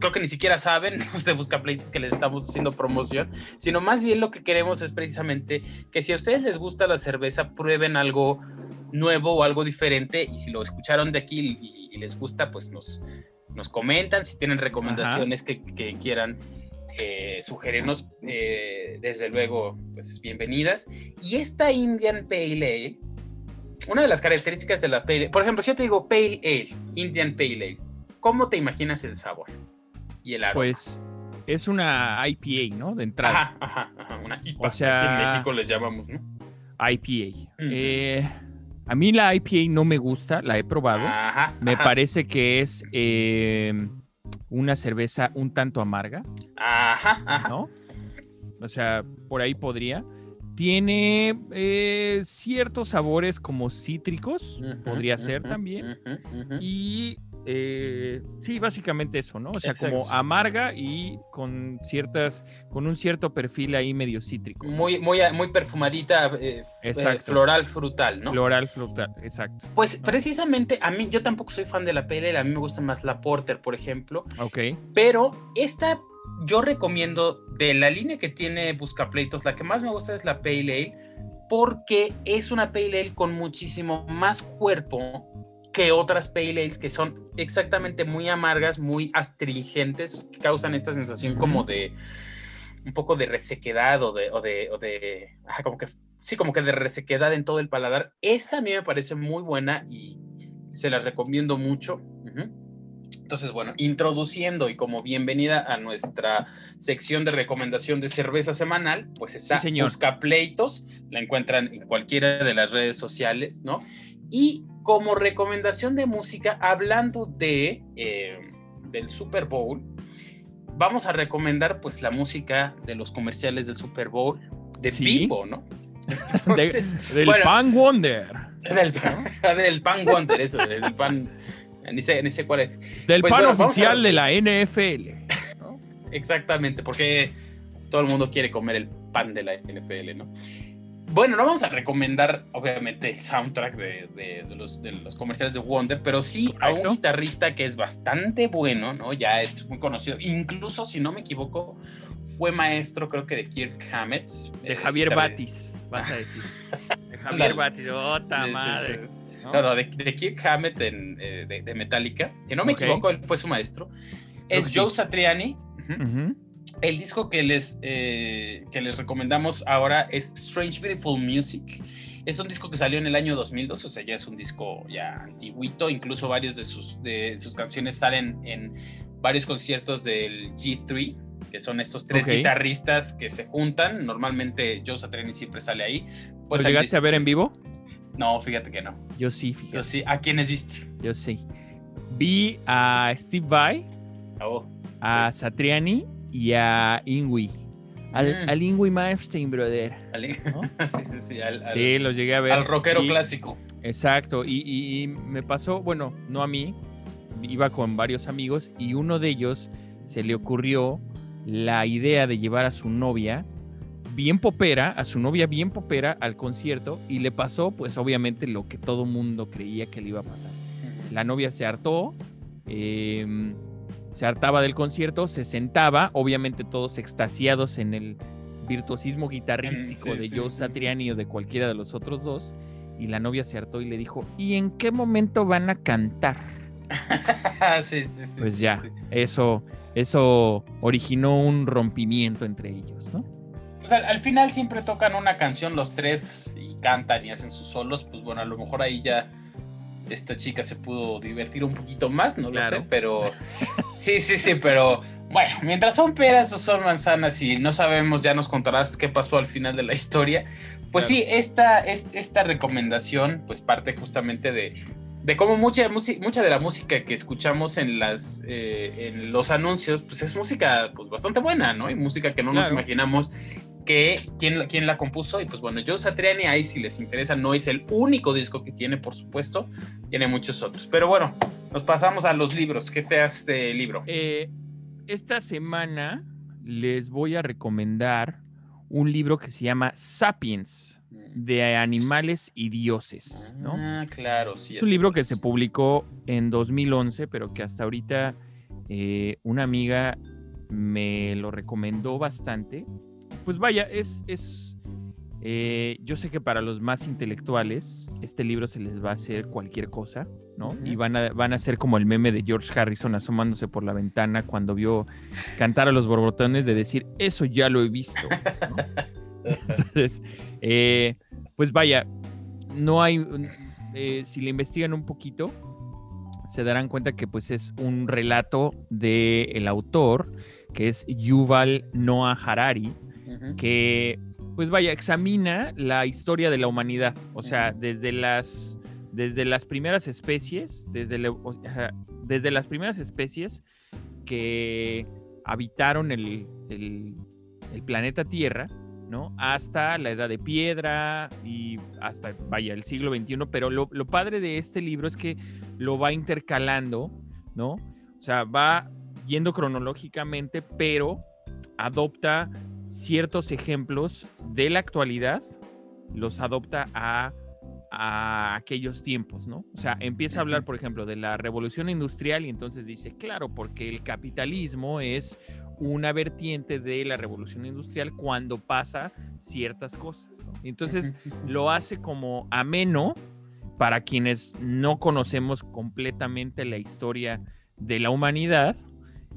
creo que ni siquiera saben, no se busca pleitos que les estamos haciendo promoción, sino más bien lo que queremos es precisamente que si a ustedes les gusta la cerveza, prueben algo nuevo o algo diferente y si lo escucharon de aquí y, les gusta, pues nos, nos comentan, si tienen recomendaciones que, que, quieran eh, sugerirnos, eh, desde luego, pues bienvenidas. Y esta Indian Pale Ale, una de las características de la Pale Ale, por ejemplo, si yo te digo Pale Ale, Indian Pale Ale, ¿cómo te imaginas el sabor y el aroma? Pues es una IPA, ¿no? De entrada. Ajá, ajá, una IPA. O sea, en México les llamamos, ¿no? IPA. Eh, a mí la IPA no me gusta, la he probado. Ajá, me parece que es eh, una cerveza un tanto amarga. Ajá, ajá. ¿No? O sea, por ahí podría. Tiene eh, ciertos sabores como cítricos, podría ser también. y eh, sí, básicamente eso, ¿no? O sea, como amarga y con ciertas, con un cierto perfil ahí medio cítrico. Muy, muy, muy perfumadita, eh, eh, floral frutal, ¿no? Floral frutal, exacto. Pues precisamente a mí, yo tampoco soy fan de la pale a mí me gusta más la porter, por ejemplo. Ok. Pero esta yo recomiendo de la línea que tiene Buscapleitos, la que más me gusta es la pale ale porque es una pale ale con muchísimo más cuerpo que otras pale ales que son exactamente muy amargas, muy astringentes, que causan esta sensación como de un poco de resequedad o de, o de, o de como que, sí, como que de resequedad en todo el paladar. Esta a mí me parece muy buena y se la recomiendo mucho. Entonces, bueno, introduciendo y como bienvenida a nuestra sección de recomendación de cerveza semanal, pues está sí, Busca Pleitos, la encuentran en cualquiera de las redes sociales, ¿no? Y como recomendación de música, hablando de eh, del Super Bowl, vamos a recomendar pues la música de los comerciales del Super Bowl de ¿Sí? ¿no? del Pan Wonder. Del, del, Pan Wonder, eso, del pan. Ni sé, ni sé cuál es. Del pues pan oficial de la NFL. Exactamente, porque todo el mundo quiere comer el pan de la NFL, ¿no? Bueno, no vamos a recomendar, obviamente, el soundtrack de, los, comerciales de Wonder, pero sí a un guitarrista que es bastante bueno, ¿no? Ya es muy conocido. Incluso, si no me equivoco, fue maestro, creo que de Kirk Hammett. De Javier Batis, vas a decir. De Javier Batis, ¡ota madre! ¿no? no, de, Kirk Hammett eh, de, Metallica. Si no me equivoco, él fue su maestro. Es Joe Satriani. El disco que les, eh, que les recomendamos ahora es Strange Beautiful Music. Es un disco que salió en el año 2002, o sea, ya es un disco ya antiguito. Incluso varias de sus, de sus canciones salen en varios conciertos del G3, que son estos tres guitarristas que se juntan. Normalmente Joe Satriani siempre sale ahí. Pues ¿Lo llegaste a ver en vivo? No, fíjate que no. Yo sí, fíjate. Yo sí. ¿A quiénes viste? Yo sí. Vi a Steve Vai, oh, a Satriani y a Ingui. Al, mm. al Ingui Malmsteen, brother. sí, sí, sí. Al, sí, los llegué a ver. Al rockero clásico. Exacto. Y, y, me pasó, bueno, no a mí, iba con varios amigos y uno de ellos se le ocurrió la idea de llevar a su novia bien popera, a su novia bien popera al concierto y le pasó pues obviamente lo que todo mundo creía que le iba a pasar. La novia se hartó, em, se hartaba del concierto, se sentaba, obviamente todos extasiados en el virtuosismo guitarrístico de Joe Satriani o de cualquiera de los otros dos, y la novia se hartó y le dijo, ¿y en qué momento van a cantar? Pues ya, eso, eso originó un rompimiento entre ellos, ¿no? O sea, al final siempre tocan una canción los tres y cantan y hacen sus solos, pues bueno, a lo mejor ahí ya esta chica se pudo divertir un poquito más, no lo sé, pero sí, sí, sí, pero bueno, mientras son peras o son manzanas y no sabemos, ya nos contarás qué pasó al final de la historia. Pues sí, esta, esta recomendación pues parte justamente de, de cómo mucha, mucha de la música que escuchamos en, las, eh, en los anuncios, pues es música pues bastante buena, ¿no? Y música que no nos imaginamos que quién, quién la compuso. Y pues bueno, Joe Satriani, ahí si les interesa, no es el único disco que tiene, por supuesto, tiene muchos otros. Pero bueno, nos pasamos a los libros. ¿Qué te hace de libro? Eh, esta semana les voy a recomendar un libro que se llama Sapiens de animales y dioses, ¿no? Ah, claro, sí. Es un libro que se publicó en 2011, pero que hasta ahorita eh, una amiga me lo recomendó bastante. Pues vaya, es, es eh, yo sé que para los más intelectuales este libro se les va a hacer cualquier cosa, ¿no? Y van a, van a ser como el meme de George Harrison asomándose por la ventana cuando vio cantar a los borbotones de decir, eso ya lo he visto. Entonces, eh, pues vaya, no hay, eh, si le investigan un poquito, se darán cuenta que pues es un relato del el autor, que es Yuval Noah Harari, que pues vaya, examina la historia de la humanidad, o sea, desde las, desde las primeras especies, desde, desde las primeras especies que habitaron el, el planeta Tierra, hasta la edad de piedra y hasta, vaya, el siglo XXI, pero lo, padre de este libro es que lo va intercalando, ¿no? O sea, va yendo cronológicamente, pero adopta ciertos ejemplos de la actualidad, los adopta a, a aquellos tiempos, ¿no? O sea, empieza a hablar, por ejemplo, de la revolución industrial y entonces dice, claro, porque el capitalismo es una vertiente de la revolución industrial cuando pasa ciertas cosas. Entonces lo hace como ameno para quienes no conocemos completamente la historia de la humanidad.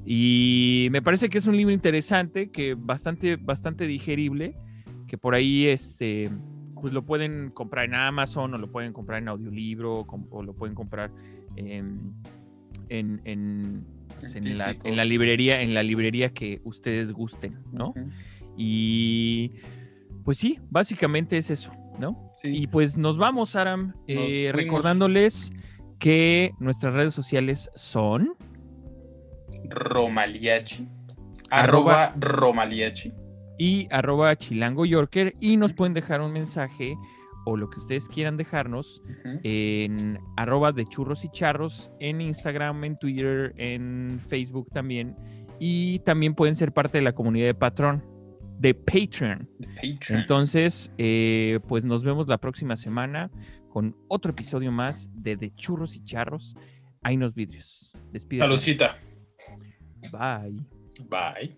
Y me parece que es un libro interesante, que bastante, bastante digerible, que por ahí este, pues lo pueden comprar en Amazon o lo pueden comprar en audiolibro o lo pueden comprar en, en pues, en, la, librería, en la librería que ustedes gusten, ¿no? Y pues sí, básicamente es eso, ¿no? Y pues nos vamos, Aram, eh, recordándoles que nuestras redes sociales son Romaliachi, arroba, Romaliachi y arroba Chilango Yorker y nos pueden dejar un mensaje o lo que ustedes quieran dejarnos en arroba de churros y charros, en Instagram, en Twitter, en Facebook también. Y también pueden ser parte de la comunidad de patrón, de Patreon. Entonces, eh, pues nos vemos la próxima semana con otro episodio más de De Churros y Charros. Hay unos vidrios. Despídete. Saludcita. Bye. Bye.